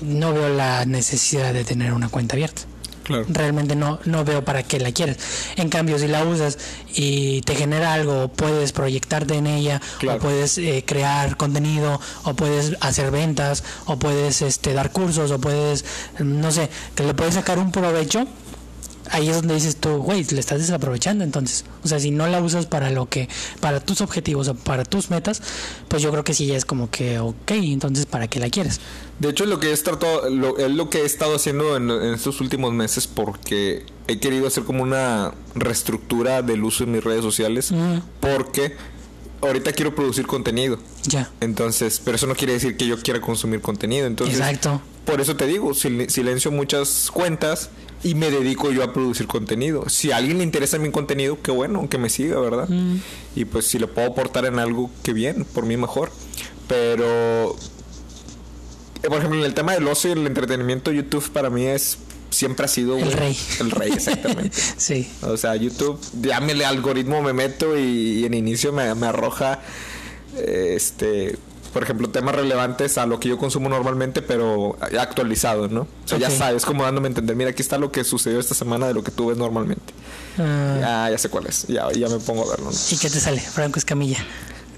S1: no veo la necesidad de tener una cuenta abierta.
S2: Claro.
S1: Realmente no, no veo para qué la quieres. En cambio, si la usas y te genera algo, puedes proyectarte en ella,
S2: Claro.
S1: o puedes eh, crear contenido, o puedes hacer ventas, o puedes este, dar cursos, o puedes, no sé, que le puedes sacar un provecho. Ahí es donde dices tú, güey, le estás desaprovechando entonces. O sea, si no la usas para lo que, para tus objetivos o para tus metas, pues yo creo que sí ya es como que, ok, entonces ¿para qué la quieres?
S2: De hecho, es lo que he estado, lo, es lo que he estado haciendo en, en estos últimos meses porque he querido hacer como una reestructura del uso de mis redes sociales porque ahorita quiero producir contenido.
S1: Ya.
S2: Entonces, pero eso no quiere decir que yo quiera consumir contenido. Entonces,
S1: Exacto.
S2: Por eso te digo, sil- silencio muchas cuentas y me dedico yo a producir contenido. Si a alguien le interesa mi contenido, qué bueno, que me siga, ¿verdad?
S1: Mm.
S2: Y pues si le puedo aportar en algo, qué bien, por mí mejor. Pero, eh, por ejemplo, en el tema del ocio y el entretenimiento, YouTube para mí es siempre ha sido
S1: El rey.
S2: El rey, exactamente.
S1: Sí.
S2: O sea, YouTube, ya me le algoritmo me meto y, y en inicio me, me arroja este por ejemplo, temas relevantes a lo que yo consumo normalmente, pero actualizado, ¿no? O sea, ya sabes, como dándome a entender, mira, aquí está lo que sucedió esta semana de lo que tú ves normalmente.
S1: Ah,
S2: Ya, ya sé cuál es, ya, ya me pongo a verlo, ¿no?
S1: ¿Y qué te sale? Franco Escamilla.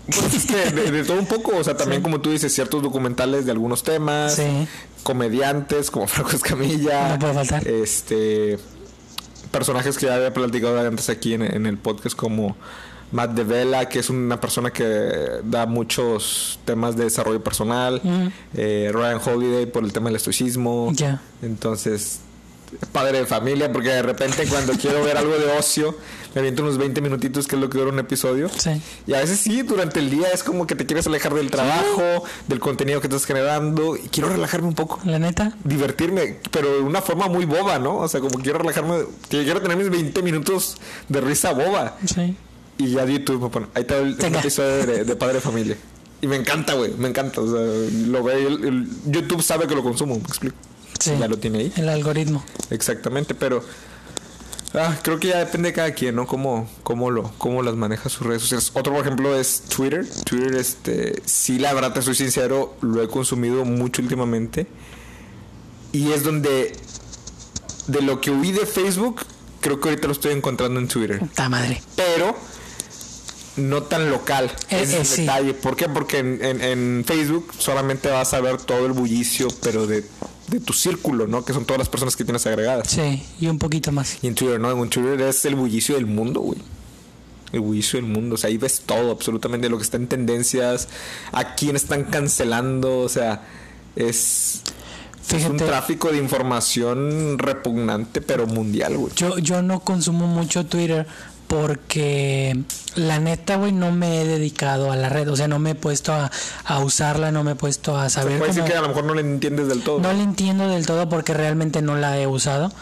S2: Pues es que de, de todo un poco, o sea, también como tú dices, ciertos documentales de algunos temas,
S1: Sí.
S2: comediantes como Franco Escamilla,
S1: No puede faltar.
S2: este personajes que ya había platicado antes aquí en, en el podcast como Matt DeVela, que es una persona que da muchos temas de desarrollo personal, eh, Ryan Holiday por el tema del estoicismo,
S1: Ya.
S2: entonces padre de familia, porque de repente cuando quiero ver algo de ocio, me aviento unos 20 minutitos, que es lo que dura un episodio.
S1: Sí.
S2: Y a veces sí, durante el día es como que te quieres alejar del trabajo, del contenido que estás generando, y quiero relajarme un poco,
S1: La neta.
S2: divertirme, pero de una forma muy boba, ¿no? O sea, como quiero relajarme, quiero tener mis 20 minutos de risa boba.
S1: Sí.
S2: Y ya YouTube me pone, ahí está el, episodio de, de Padre de Familia. Y me encanta, güey, me encanta. O sea, lo ve, el- el- YouTube sabe que lo consumo, me explico.
S1: Sí.
S2: Ya lo tiene ahí.
S1: El algoritmo.
S2: Exactamente, pero ah, creo que ya depende de cada quien, ¿no? Cómo, cómo, lo, cómo las maneja sus redes sociales. Otro, por ejemplo, es Twitter. Twitter, este, sí, la verdad, te soy sincero, lo he consumido mucho últimamente. Y es donde, de lo que huí de Facebook, creo que ahorita lo estoy encontrando en Twitter.
S1: Puta madre.
S2: Pero no tan local.
S1: Eh,
S2: Ese
S1: eh,
S2: es
S1: sí.
S2: detalle. ¿Por qué? Porque en, en- en Facebook solamente vas a ver todo el bullicio, pero de, de tu círculo, ¿no? Que son todas las personas que tienes agregadas.
S1: Sí, y un poquito más.
S2: Y en Twitter, ¿no? En Twitter es el bullicio del mundo, güey. El bullicio del mundo. O sea, ahí ves todo, absolutamente lo que está en tendencias, a quién están cancelando, o sea, es, es un tráfico de información repugnante, pero mundial, güey.
S1: yo, yo no consumo mucho Twitter porque la neta, güey, no me he dedicado a la red. O sea, no me he puesto a, a usarla, no me he puesto a saber
S2: Puede decir que a lo mejor no le entiendes del todo.
S1: No la entiendo del todo porque realmente no la he usado.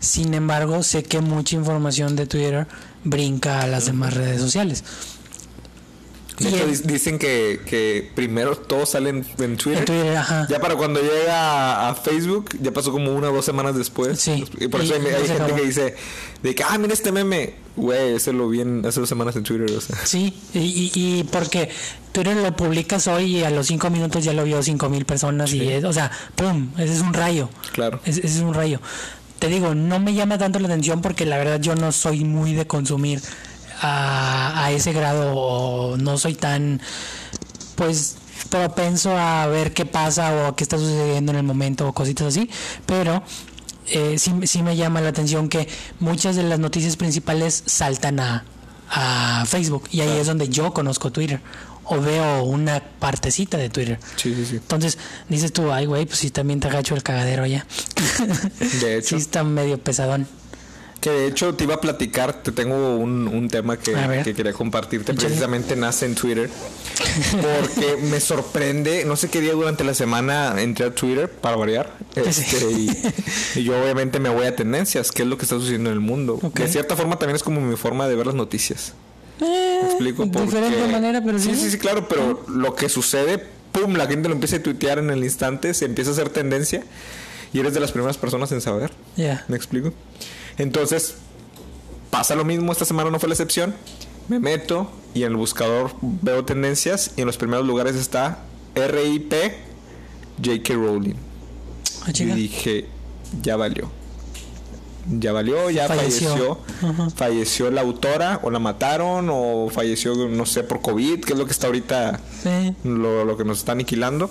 S1: Sin embargo, sé que mucha información de Twitter brinca a las demás redes sociales.
S2: De
S1: Y
S2: hecho, dicen que, que primero todos salen en Twitter.
S1: En Twitter, ajá.
S2: Ya para cuando llega a, Facebook, ya pasó como una o dos semanas después.
S1: Sí.
S2: Y por eso
S1: Y
S2: hay, gente
S1: acabó.
S2: que dice de que, ah, mira este meme. Güey, ese lo vi en- hace dos semanas en Twitter. O sea.
S1: Sí, y, y, y porque Twitter lo publicas hoy y a los cinco minutos ya lo vio cinco mil personas y es, o sea, pum, ese es un rayo.
S2: Claro.
S1: Ese, ese es un rayo. Te digo, no me llama tanto la atención porque la verdad yo no soy muy de consumir a, a ese grado o no soy tan, pues, propenso a ver qué pasa o qué está sucediendo en el momento o cositas así, pero eh, sí, sí me llama la atención que muchas de las noticias principales saltan a, a Facebook y ahí es donde yo conozco Twitter o veo una partecita de Twitter.
S2: Sí, sí, sí.
S1: Entonces dices tú, ay, güey, pues sí, también te agacho el cagadero allá.
S2: De hecho.
S1: sí, está medio pesadón.
S2: Que de hecho te iba a platicar, te tengo un, un tema que, que quería compartirte. Precisamente nace en Twitter. Porque me sorprende, no sé qué día durante la semana entré a Twitter para variar. Este, y, y yo obviamente me voy a tendencias, qué es lo que está sucediendo en el mundo. De cierta forma también es como mi forma de ver las noticias.
S1: Eh,
S2: ¿Me explico?
S1: de diferente
S2: Porque-
S1: manera, pero sí.
S2: Sí, sí, sí, claro, pero lo que sucede, pum, la gente lo empieza a tuitear en el instante, se empieza a hacer tendencia y eres de las primeras personas en saber.
S1: Ya.
S2: ¿Me explico? Entonces, pasa lo mismo, esta semana no fue la excepción. Me meto y en el buscador veo tendencias y en los primeros lugares está RIP J.K. Rowling.
S1: Ah.
S2: Yo dije, ya valió. Ya valió, ya
S1: Falleció.
S2: falleció. La autora, o la mataron, o falleció, no sé, por COVID, que es lo que está ahorita,
S1: Sí.
S2: lo, lo que nos está aniquilando.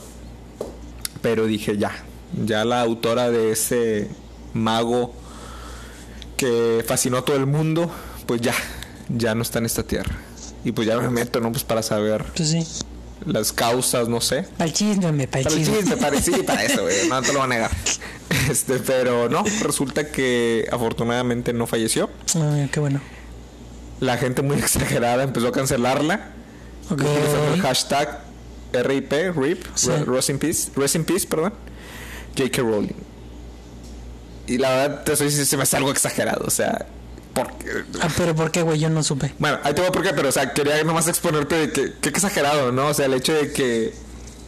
S2: Pero dije, ya. Ya la autora de ese mago que fascinó a todo el mundo, pues ya. Ya no está en esta tierra. Y pues ya me meto, ¿no? Pues para saber
S1: Pues sí.
S2: las causas, no sé.
S1: Para el chisme, me, para el
S2: Para el
S1: chisme.
S2: chisme, para, eso, güey. No te lo voy a negar. Este, pero no, resulta que afortunadamente no falleció.
S1: Ay, qué bueno.
S2: La gente muy exagerada empezó a cancelarla.
S1: Ok.
S2: Utilizando el hashtag RIP, RIP,
S1: Sí.
S2: Re- Rest in Peace, Rest in Peace, perdón, J.K. Rowling. Y la verdad, te soy se me hace algo exagerado, o sea, porque...
S1: Ah, pero ¿por qué, güey? Yo no supe.
S2: Bueno, ahí te voy por qué, pero o sea, quería nomás exponerte de que, que exagerado, ¿no? O sea, el hecho de que...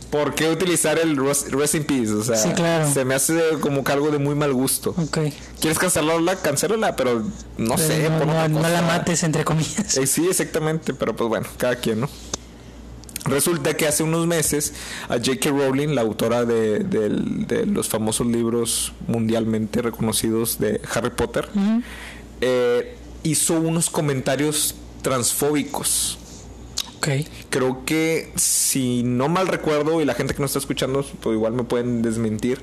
S2: ¿Por qué utilizar el Rest, in Peace? O sea,
S1: Sí, claro.
S2: se me hace como que algo de muy mal gusto.
S1: Ok.
S2: ¿Quieres cancelarla? Cancélala, pero no
S1: Pero
S2: sé,
S1: no,
S2: pon
S1: no- no la mates, entre comillas.
S2: Eh, sí, exactamente, pero pues bueno, cada quien, ¿no? Resulta que hace unos meses a J.K. Rowling, la autora de, los famosos libros mundialmente reconocidos de Harry Potter, eh, hizo unos comentarios transfóbicos.
S1: Ok.
S2: Creo que si no mal recuerdo y la gente que nos está escuchando pues igual me pueden desmentir,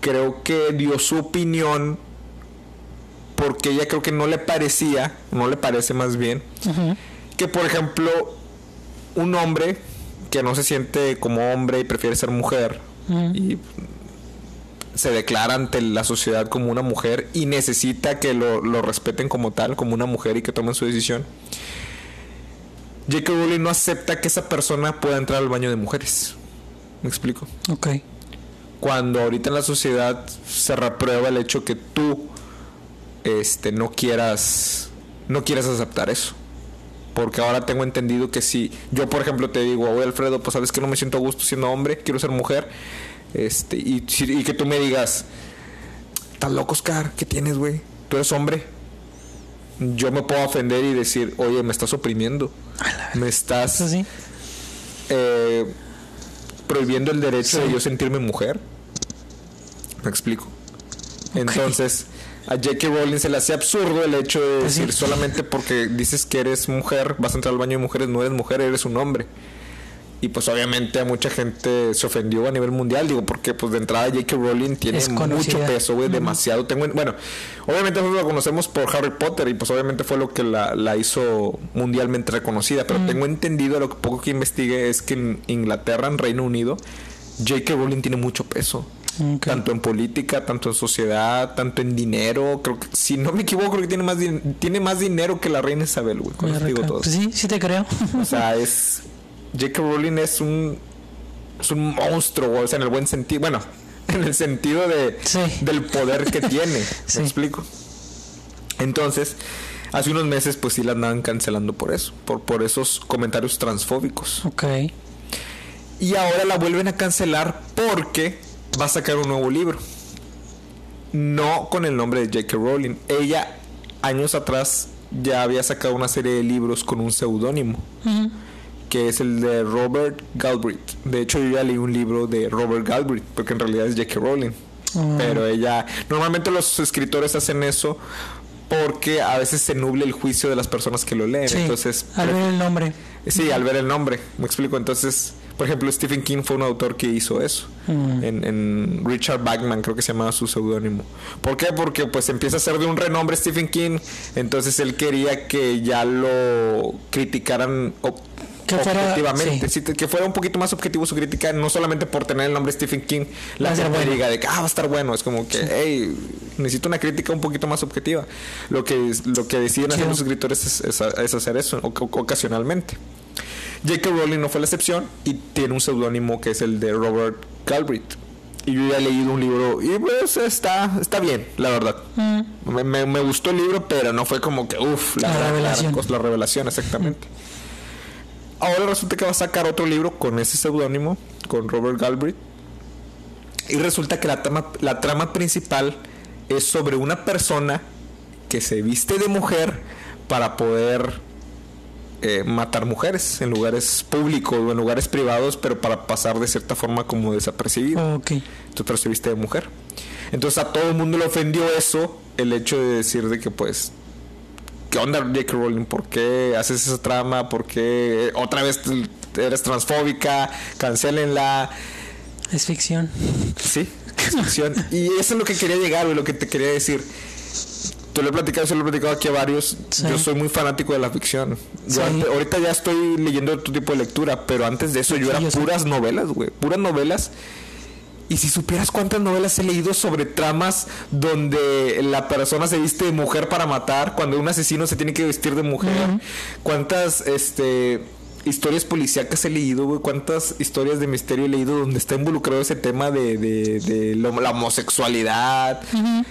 S2: creo que dio su opinión porque ella creo que no le parecía, no le parece más bien, que por ejemplo un hombre que no se siente como hombre y prefiere ser mujer
S1: Ujú.
S2: y se declara ante la sociedad como una mujer y necesita que lo, lo respeten como tal, como una mujer y que tomen su decisión. J.K. Rowling no acepta que esa persona pueda entrar al baño de mujeres. ¿Me explico?
S1: Ok.
S2: Cuando ahorita en la sociedad se reprueba el hecho que tú este no quieras no quieras aceptar eso. Porque ahora tengo entendido que si yo por ejemplo te digo, oye Alfredo, pues sabes que no me siento a gusto siendo hombre, quiero ser mujer, este y, que tú me digas, ¿estás loco Oscar? ¿Qué tienes, güey? ¿Tú eres hombre? Yo me puedo ofender y decir, oye, me estás oprimiendo, me estás
S1: sí.
S2: eh, prohibiendo el derecho
S1: Sí.
S2: de yo sentirme mujer. ¿Me explico? Entonces, a J.K. Rowling se le hace absurdo el hecho de
S1: Pues
S2: decir solamente porque dices que eres mujer, vas a entrar al baño de mujeres, no eres mujer, eres un hombre. Y pues obviamente a mucha gente se ofendió a nivel mundial, digo, porque pues de entrada J.K. Rowling tiene mucho peso, güey, demasiado. Tengo, en- bueno, obviamente nosotros la conocemos por Harry Potter y pues obviamente fue lo que la, la hizo mundialmente reconocida, pero tengo entendido, lo que poco que investigué es que en Inglaterra, en Reino Unido, J.K. Rowling tiene mucho peso. Tanto en política, tanto en sociedad, tanto en dinero. Creo que, si no me equivoco, creo que tiene más, tiene más dinero que la reina Isabel, güey. Con
S1: Muy
S2: eso te digo
S1: rica.
S2: todo.
S1: Pues sí, sí te creo.
S2: O sea, es. J.K. Rowling es un. Es un monstruo, güey, o sea, en el buen sentido. Bueno, en el sentido de,
S1: Sí.
S2: del poder que tiene.
S1: Sí.
S2: ¿Me explico? Entonces, hace unos meses, pues sí la andaban cancelando por eso. Por, por esos comentarios transfóbicos.
S1: ok.
S2: Y ahora la vuelven a cancelar porque va a sacar un nuevo libro. No con el nombre de J.K. Rowling. Ella, años atrás, ya había sacado una serie de libros con un seudónimo. Que es el de Robert Galbraith. De hecho, yo ya leí un libro de Robert Galbraith. Porque en realidad es J.K. Rowling.
S1: Ah.
S2: Pero ella... Normalmente los escritores hacen eso porque a veces se nuble el juicio de las personas que lo leen.
S1: Sí.
S2: Entonces,
S1: al ver el nombre.
S2: Sí, al ver el nombre, me explico. Entonces, por ejemplo, Stephen King fue un autor que hizo eso.
S1: Mm.
S2: En, en Richard Bachman, creo que se llamaba su seudónimo. ¿Por qué? Porque pues empieza a ser de un renombre Stephen King. Entonces él quería que ya lo criticaran
S1: Que
S2: objetivamente.
S1: sí.
S2: Sí, que fuera un poquito más objetivo su crítica, no solamente por tener el nombre Stephen King, la gente
S1: bueno.
S2: diga de que ah, va a estar bueno. Es como que, hey, necesito una crítica un poquito más objetiva. Lo que, lo que deciden hacer los escritores es, es- es hacer eso ocasionalmente. J.K. Rowling no fue la excepción y tiene un seudónimo que es el de Robert Galbraith. Y yo ya he leído un libro y pues está, está bien, la verdad.
S1: Mm.
S2: Me, me- me gustó el libro, pero no fue como que, uff, la,
S1: La revelación.
S2: la revelación, exactamente. Ahora resulta que va a sacar otro libro con ese seudónimo, con Robert Galbraith. Y resulta que la trama, la trama principal es sobre una persona que se viste de mujer para poder eh, matar mujeres en lugares públicos o en lugares privados, pero para pasar de cierta forma como desapercibido.
S1: Ok.
S2: Entonces, pero se viste de mujer. Entonces a todo el mundo le ofendió eso, el hecho de decir de que pues, ¿qué onda J.K. Rowling? ¿Por qué haces esa trama? ¿Por qué otra vez eres transfóbica? Cancélenla.
S1: Es ficción.
S2: Sí, es ficción. y eso es lo que quería llegar, güey, lo que te quería decir. Te lo he platicado, se lo he platicado aquí a varios.
S1: Sí.
S2: Yo soy muy fanático de la ficción. Yo
S1: Sí.
S2: ante- ahorita ya estoy leyendo otro tipo de lectura, pero antes de eso yo era
S1: yo
S2: puras novelas, güey. Puras novelas. Y si supieras cuántas novelas he leído sobre tramas donde la persona se viste de mujer para matar, cuando un asesino se tiene que vestir de mujer, cuántas este historias policíacas he leído, güey, cuántas historias de misterio he leído donde está involucrado ese tema de, de, de lo- la homosexualidad,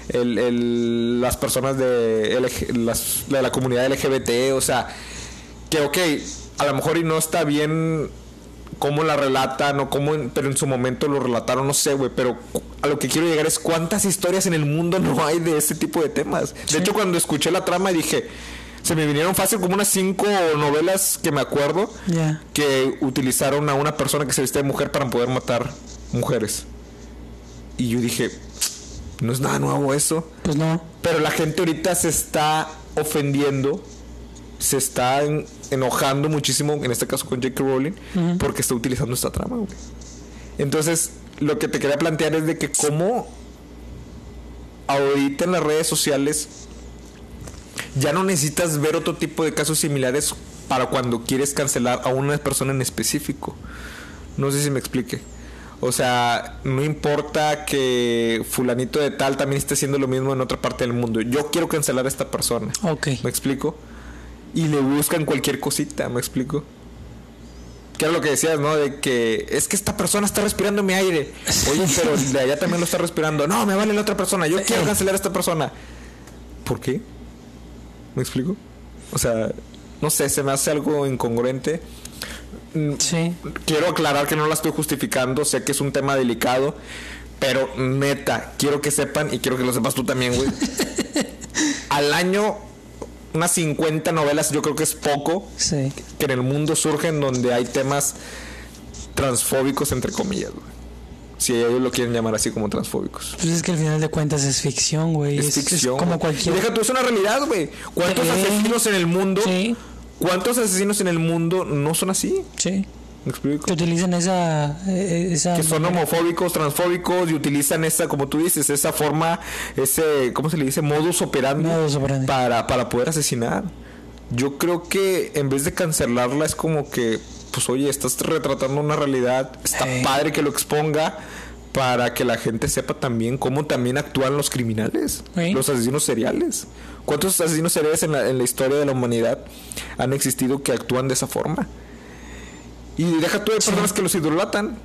S2: el, el- las personas de, LG las- de la comunidad LGBT, o sea, que ok, a lo mejor y no está bien cómo la relatan o cómo, pero en su momento lo relataron, no sé, güey, pero a lo que quiero llegar es cuántas historias en el mundo no hay de este tipo de temas. De
S1: Sí.
S2: hecho, cuando escuché la trama dije, Se me vinieron fácil como unas cinco novelas que me acuerdo que utilizaron a una persona que se viste de mujer para poder matar mujeres. Y yo dije, no es nada nuevo eso.
S1: Pues no.
S2: Pero la gente ahorita se está ofendiendo, se está en- enojando muchísimo, en este caso con J.K. Rowling, porque está utilizando esta trama, güey. Entonces, lo que te quería plantear es de que cómo ahorita en las redes sociales ya no necesitas ver otro tipo de casos similares para cuando quieres cancelar a una persona en específico. No sé si me explique. O sea, no importa que fulanito de tal también esté haciendo lo mismo en otra parte del mundo. Yo quiero cancelar a esta persona.
S1: Ok.
S2: ¿Me explico? Y le buscan cualquier cosita, ¿me explico? Que era lo que decías, ¿no? De que es que esta persona está respirando mi aire. Oye, pero de allá también lo está respirando. No, me vale la otra persona. Yo quiero cancelar a esta persona. ¿Por qué? ¿Me explico? O sea, no sé, se me hace algo incongruente. Mm,
S1: Sí.
S2: Quiero aclarar que no la estoy justificando, sé que es un tema delicado, pero neta, quiero que sepan y quiero que lo sepas tú también, güey. Al año, unas 50 novelas, yo creo que es poco,
S1: Sí.
S2: que en el mundo surgen donde hay temas transfóbicos, entre comillas, güey. Si ellos lo quieren llamar así como transfóbicos.
S1: Pues es que al final de cuentas es ficción, güey.
S2: Es, ficción.
S1: como
S2: güey.
S1: cualquier.
S2: Y Deja tú, es una realidad, güey. ¿Cuántos asesinos en el mundo?
S1: Sí.
S2: ¿Cuántos asesinos en el mundo no son así?
S1: Sí.
S2: ¿Me explico?
S1: Que utilizan esa. eh, esa
S2: que son homofóbicos, transfóbicos y utilizan esa, como tú dices, esa forma, ese, ¿cómo se le dice? Modus operandi,
S1: Modus operandi.
S2: Para, para poder asesinar. Yo creo que en vez de cancelarla es como que, pues oye, estás retratando una realidad, está
S1: Sí.
S2: padre que lo exponga para que la gente sepa también cómo también actúan los criminales,
S1: Sí.
S2: los asesinos seriales. ¿Cuántos asesinos seriales en la, en la historia de la humanidad han existido que actúan de esa forma? Y deja tú de personas que los idolatran.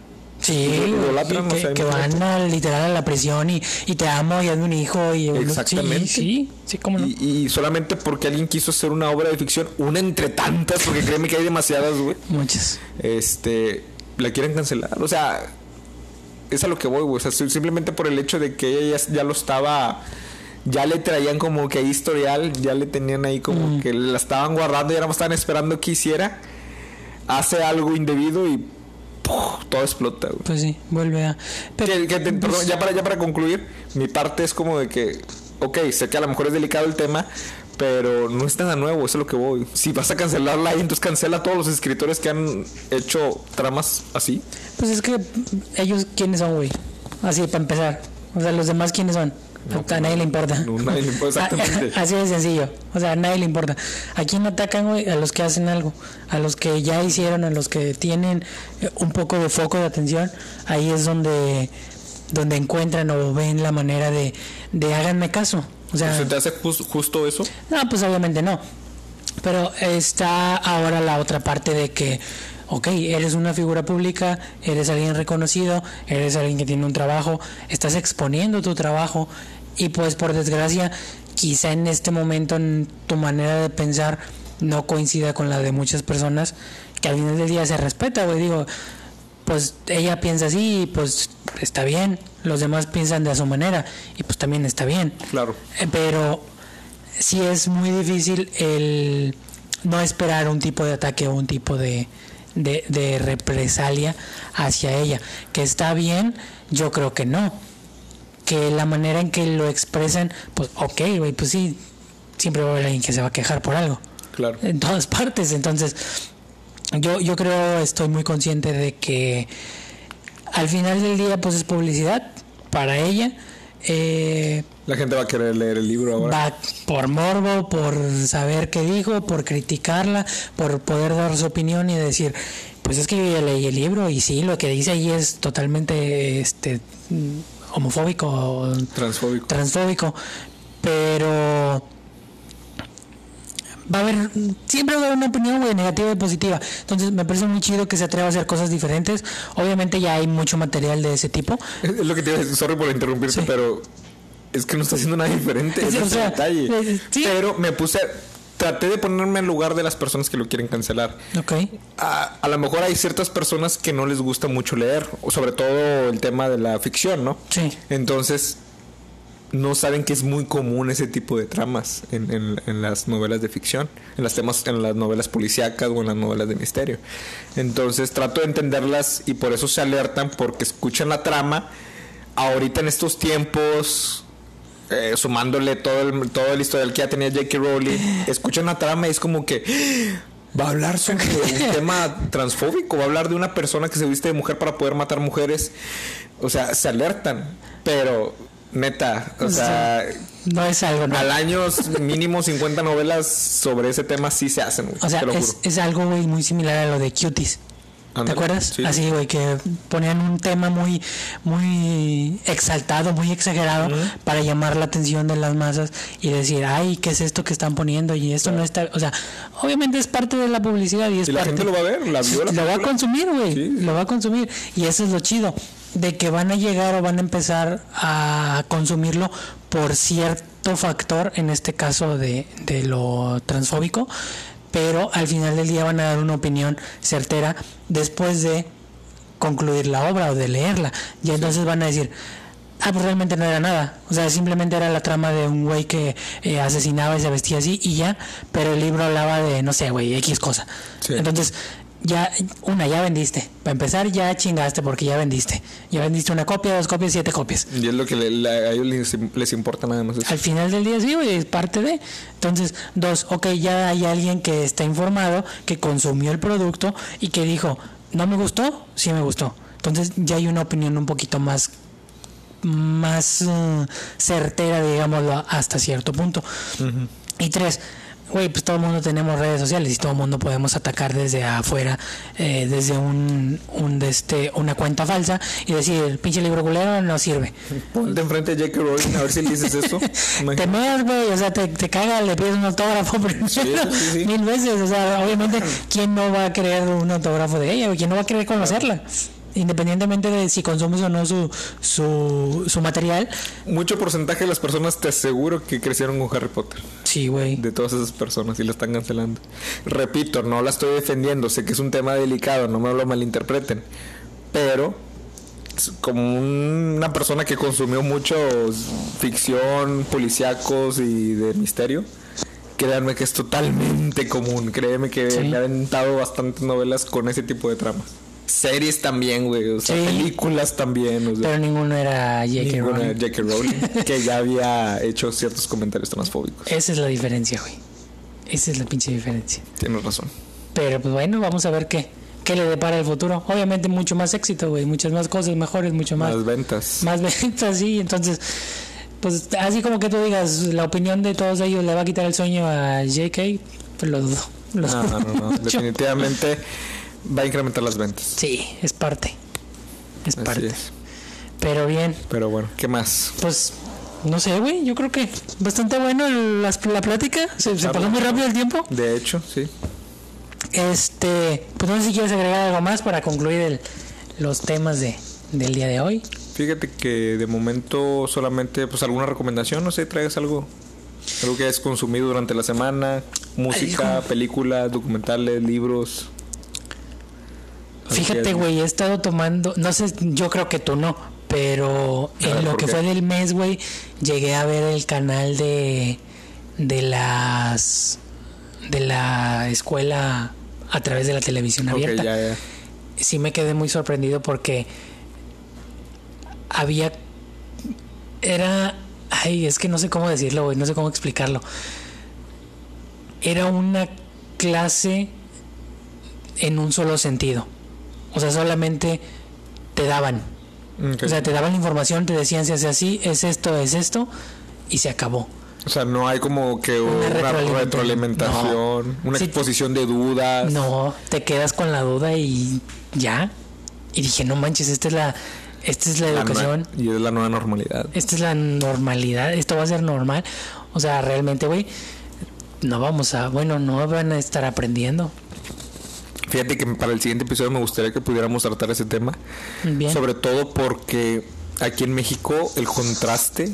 S1: Sí,
S2: idolatran,
S1: que, van a, literal a la prisión y, y te amo y hazme un hijo y
S2: Exactamente.
S1: Sí, sí, sí, cómo no.
S2: Y, y solamente porque alguien quiso hacer una obra de ficción, una entre tantas, porque créeme que hay demasiadas, güey.
S1: Muchas.
S2: Este, la quieren cancelar. O sea, es a lo que voy, güey. O sea, sim- simplemente por el hecho de que ella ya, ya lo estaba. Ya le traían como que historial, ya le tenían ahí como que la estaban guardando y ahora más estaban esperando que hiciera. Hace algo indebido y ¡puf! todo explota, güey.
S1: Pues sí, vuelve a. Pero,
S2: Que- que te- perdón, ya, para, ya para concluir, mi parte es como de que, ok, sé que a lo mejor es delicado el tema, pero no es nada nuevo, eso es lo que voy. Si vas a cancelarla ahí, entonces cancela a todos los escritores que han hecho tramas así.
S1: Pues es que ellos, ¿quiénes son, güey? Así, para empezar. O sea, los demás, ¿quiénes son? A nadie le importa.
S2: No, nadie le importa, exactamente.
S1: Así de sencillo. O sea, a nadie le importa. ¿A quién atacan, güey? A los que hacen algo. A los que ya hicieron, a los que tienen eh, un poco de foco de atención. Ahí es donde, donde encuentran o ven la manera de, de háganme caso. O sea,
S2: ¿Se te hace jus- justo eso?
S1: no, pues obviamente no. Pero está ahora la otra parte de que, ok, eres una figura pública, eres alguien reconocido, eres alguien que tiene un trabajo, estás exponiendo tu trabajo y pues por desgracia quizá en este momento en tu manera de pensar no coincida con la de muchas personas que al final del día se respeta, güey, digo, pues ella piensa así y pues está bien, los demás piensan de a su manera y pues también está bien.
S2: Claro.
S1: Eh, Pero sí es muy difícil el no esperar un tipo de ataque o un tipo de, de, de represalia hacia ella. Que está bien, yo creo que no. Que la manera en que lo expresan, pues ok, güey, pues sí, siempre va a haber alguien que se va a quejar por algo.
S2: Claro.
S1: En todas partes. Entonces, yo, yo creo, estoy muy consciente de que al final del día, pues es publicidad para ella. Eh,
S2: La gente va a querer leer el libro ahora.
S1: va por morbo, por saber qué dijo, por criticarla, por poder dar su opinión y decir, pues es que yo ya leí el libro y sí, lo que dice ahí es totalmente este homofóbico, o
S2: Transfóbico.
S1: transfóbico, pero va a haber siempre va a haber una opinión güey, negativa y positiva entonces me parece muy chido que se atreva a hacer cosas diferentes obviamente ya hay mucho material de ese tipo
S2: Es es lo que te iba a decir, sorry por interrumpirte,
S1: Sí.
S2: pero es que no está haciendo nada diferente.
S1: O
S2: es
S1: sea,
S2: el detalle.
S1: sí.
S2: Pero me puse, traté de ponerme en lugar de las personas que lo quieren cancelar.
S1: ok
S2: A, a lo mejor hay ciertas personas que no les gusta mucho leer, sobre todo el tema de la ficción, ¿no?
S1: sí
S2: Entonces, no saben que es muy común ese tipo de tramas en, en- en las novelas de ficción, en las temas, en las novelas policíacas o en las novelas de misterio. Entonces trato de entenderlas y por eso se alertan porque escuchan la trama. Ahorita en estos tiempos, eh, sumándole todo el, todo el historial que ya tenía J.K. Rowling, escuchan la trama y es como que va a hablar sobre un tema transfóbico, va a hablar de una persona que se viste de mujer para poder matar mujeres. O sea, se alertan, pero neta, o sea,
S1: No es algo, ¿no?
S2: al año mínimo 50 novelas sobre ese tema sí se hacen, güey,
S1: O sea,
S2: te lo
S1: es, es algo, güey, muy similar a lo de Cuties. ¿Te acuerdas?
S2: sí.
S1: Así, güey, que ponían un tema muy, muy exaltado, muy exagerado para llamar la atención de las masas y decir, ay, ¿qué es esto que están poniendo? Y esto no está, o sea, obviamente es parte de la publicidad y es
S2: Y la
S1: parte-
S2: gente lo va a ver, la vio la
S1: lo va a consumir, güey.
S2: Sí.
S1: Lo va a consumir. Y eso es lo chido. De que van a llegar o van a empezar a consumirlo por cierto factor, en este caso de, de lo transfóbico. Pero al final del día van a dar una opinión certera después de concluir la obra o de leerla. Y entonces van a decir, ah, pues realmente no era nada. O sea, simplemente era la trama de un güey que eh, asesinaba y se vestía así y ya. Pero el libro hablaba de, no sé, güey, X cosa.
S2: Sí.
S1: Entonces, ya, una, ya vendiste. Para empezar, ya chingaste porque ya vendiste. Ya vendiste una copia, dos copias, siete copias.
S2: Y es lo que le- a ellos les, les importa nada más eso.
S1: Al final del día sí, güey, es parte de. Entonces, dos, ok, ya hay alguien que está informado, que consumió el producto y que dijo, ¿no me gustó? Sí me gustó. Entonces ya hay una opinión un poquito más más eh, certera, digámoslo, hasta cierto punto. Y tres, güey, pues todo el mundo tenemos redes sociales y todo el mundo podemos atacar desde afuera, eh, desde un, un este, una cuenta falsa y decir, pinche libro culero no sirve.
S2: Ponte enfrente de J.K. Rowling a ver si le dices eso.
S1: Te meas, güey, o sea, te, te caga, le pides un autógrafo primero,
S2: Sí, sí, sí.
S1: mil veces, o sea, obviamente, ¿quién no va a querer un autógrafo de ella? ¿Quién no va a querer conocerla? Independientemente de si consumes o no su, su, su material,
S2: Mucho porcentaje de las personas te aseguro que crecieron con Harry Potter.
S1: sí, güey.
S2: De todas esas personas y la están cancelando. Repito, no la estoy defendiendo. Sé que es un tema delicado, no me lo malinterpreten. Pero como un- una persona que consumió mucho ficción, policíacos y de misterio. Créanme que es totalmente común. Créeme que
S1: Sí.
S2: me ha aventado bastantes novelas con ese tipo de tramas. Series también, güey. O sea,
S1: Sí.
S2: películas también. O sea,
S1: Pero ninguno era J.K. Rowling.
S2: J.K. Rowling, que ya había hecho ciertos comentarios transfóbicos.
S1: Esa es la diferencia, güey. Esa es la pinche diferencia.
S2: Tienes razón.
S1: Pero pues bueno, vamos a ver qué, qué le depara el futuro. Obviamente mucho más éxito, güey. Muchas más cosas mejores, mucho más,
S2: Las ventas.
S1: más ventas, sí. Entonces, pues así como que tú digas, la opinión de todos ellos le va a quitar el sueño a JK, pues lo dudo. Lo
S2: No, no, no, no. Definitivamente va a incrementar las ventas.
S1: Sí, es parte. Es
S2: Así
S1: parte.
S2: es.
S1: Pero bien,
S2: Pero bueno, ¿qué más?
S1: pues no sé, güey. Yo creo que bastante bueno el- la plática. Se, se pasó muy rápido el tiempo.
S2: De hecho, sí.
S1: Este, pues no sé si quieres agregar algo más para concluir el- los temas de, del día de hoy.
S2: Fíjate que de momento solamente, pues alguna recomendación, no sé, traes algo. Algo que hayas consumido durante la semana, música, películas, documentales, libros.
S1: Fíjate, güey, he estado tomando, no sé, yo creo que tú no, pero en lo
S2: ¿por
S1: que
S2: qué?
S1: fue del mes, güey, llegué a ver el canal de de las de la escuela a través de la televisión abierta.
S2: ya, ya.
S1: sí me quedé muy sorprendido porque había era ay es que no sé cómo decirlo güey no sé cómo explicarlo era una clase en un solo sentido o sea solamente te daban o sea te daban la información te decían si hace así es esto es esto y se acabó
S2: O sea, no hay como que una,
S1: retroalimentación.
S2: retroalimentación, una
S1: Sí.
S2: exposición de dudas.
S1: No, te quedas con la duda y ya. Y dije, no manches, esta es la, esta es la
S2: La
S1: educación,
S2: y es la nueva normalidad.
S1: esta es la normalidad, esto va a ser normal. O sea, realmente, güey, no vamos a, bueno, no van a estar aprendiendo.
S2: Fíjate que para el siguiente episodio me gustaría que pudiéramos tratar ese tema.
S1: Bien.
S2: Sobre todo porque aquí en México el contraste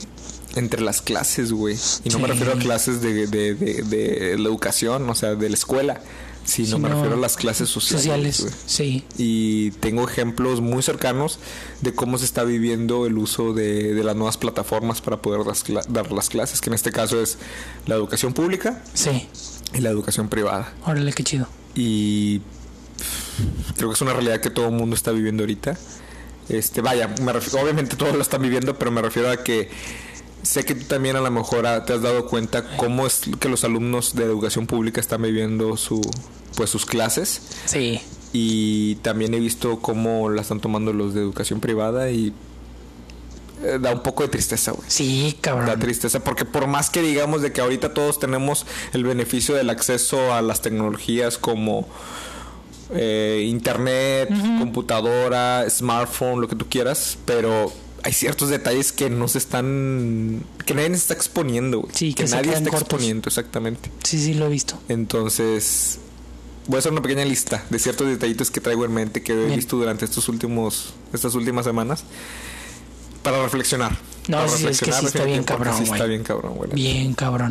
S2: entre las clases, güey. Y no me refiero a clases de, de, de, de la educación, o sea, de la escuela, sino me refiero a las clases sociales.
S1: Sociales, sí.
S2: Y tengo ejemplos muy cercanos de cómo se está viviendo el uso de, de las nuevas plataformas para poder dar las clases, que en este caso es la educación pública
S1: Sí.
S2: y la educación privada.
S1: Órale, qué chido.
S2: Y creo que es una realidad que todo el mundo está viviendo ahorita. Este, vaya, me refiero- obviamente todos lo están viviendo, pero me refiero a que sé que tú también a lo mejor ah, te has dado cuenta cómo es que los alumnos de educación pública están viviendo su pues sus clases
S1: Sí.
S2: y también he visto cómo la están tomando los de educación privada y eh, da un poco de tristeza, güey.
S1: Sí,
S2: Da
S1: cabrón.
S2: tristeza porque por más que digamos de que ahorita todos tenemos el beneficio del acceso a las tecnologías como eh, internet, computadora, smartphone, lo que tú quieras, pero hay ciertos detalles que no se están, que nadie se está exponiendo, güey.
S1: Sí, que
S2: nadie está
S1: cortos.
S2: exponiendo, exactamente.
S1: Sí, sí, lo he visto.
S2: Entonces, voy a hacer una pequeña lista de ciertos detallitos que traigo en mente que he visto durante estos últimos, estas últimas semanas para reflexionar.
S1: No,
S2: Para
S1: sí, es que sí está bien cabrón,
S2: Sí está bien cabrón, güey.
S1: Bien, cabrón.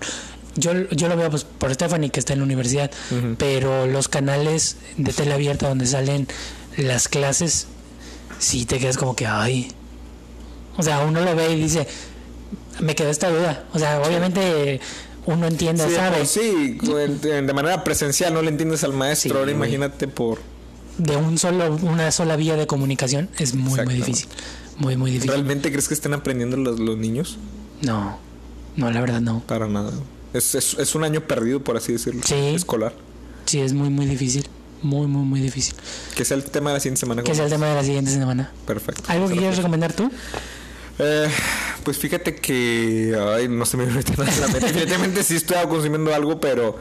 S1: Yo, yo lo veo pues, por Stephanie, que está en la universidad, pero los canales de tele abierta donde salen las clases, sí te quedas como que, ay. O sea, uno lo ve y dice, me quedó esta duda. O sea, obviamente uno entiende,
S2: Sí,
S1: sabe,
S2: sí, de manera presencial no le entiendes al maestro.
S1: Sí,
S2: Ahora imagínate por.
S1: de un solo, una sola vía de comunicación es muy, muy difícil. Muy, muy difícil.
S2: ¿Realmente crees que estén aprendiendo los, los niños?
S1: No, no, la verdad no.
S2: Para nada. Es, es, es un año perdido, por así decirlo.
S1: Sí.
S2: Escolar.
S1: Sí, es muy, muy difícil. Muy, muy, muy difícil.
S2: Que sea el tema de la siguiente semana.
S1: Que es el tema de la siguiente semana.
S2: Perfecto.
S1: ¿Algo que quieras recomendar tú?
S2: Eh, pues fíjate que. Ay, no se me viene nada la mente. Definitivamente sí estoy consumiendo algo, pero.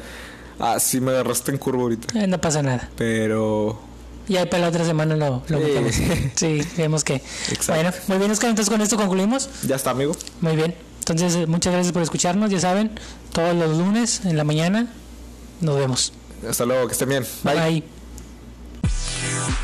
S2: Ah, sí me agarraste en curva ahorita.
S1: Eh, no pasa nada.
S2: Pero.
S1: Y ahí para la otra semana lo, lo
S2: Sí.
S1: Sí, vemos que.
S2: Exacto.
S1: Bueno, muy bien, Oscar. Entonces con esto concluimos.
S2: Ya está, amigo.
S1: Muy bien. Entonces, eh, muchas gracias por escucharnos, ya saben, todos los lunes en la mañana nos vemos.
S2: Hasta luego, que estén bien.
S1: Bye. Bye.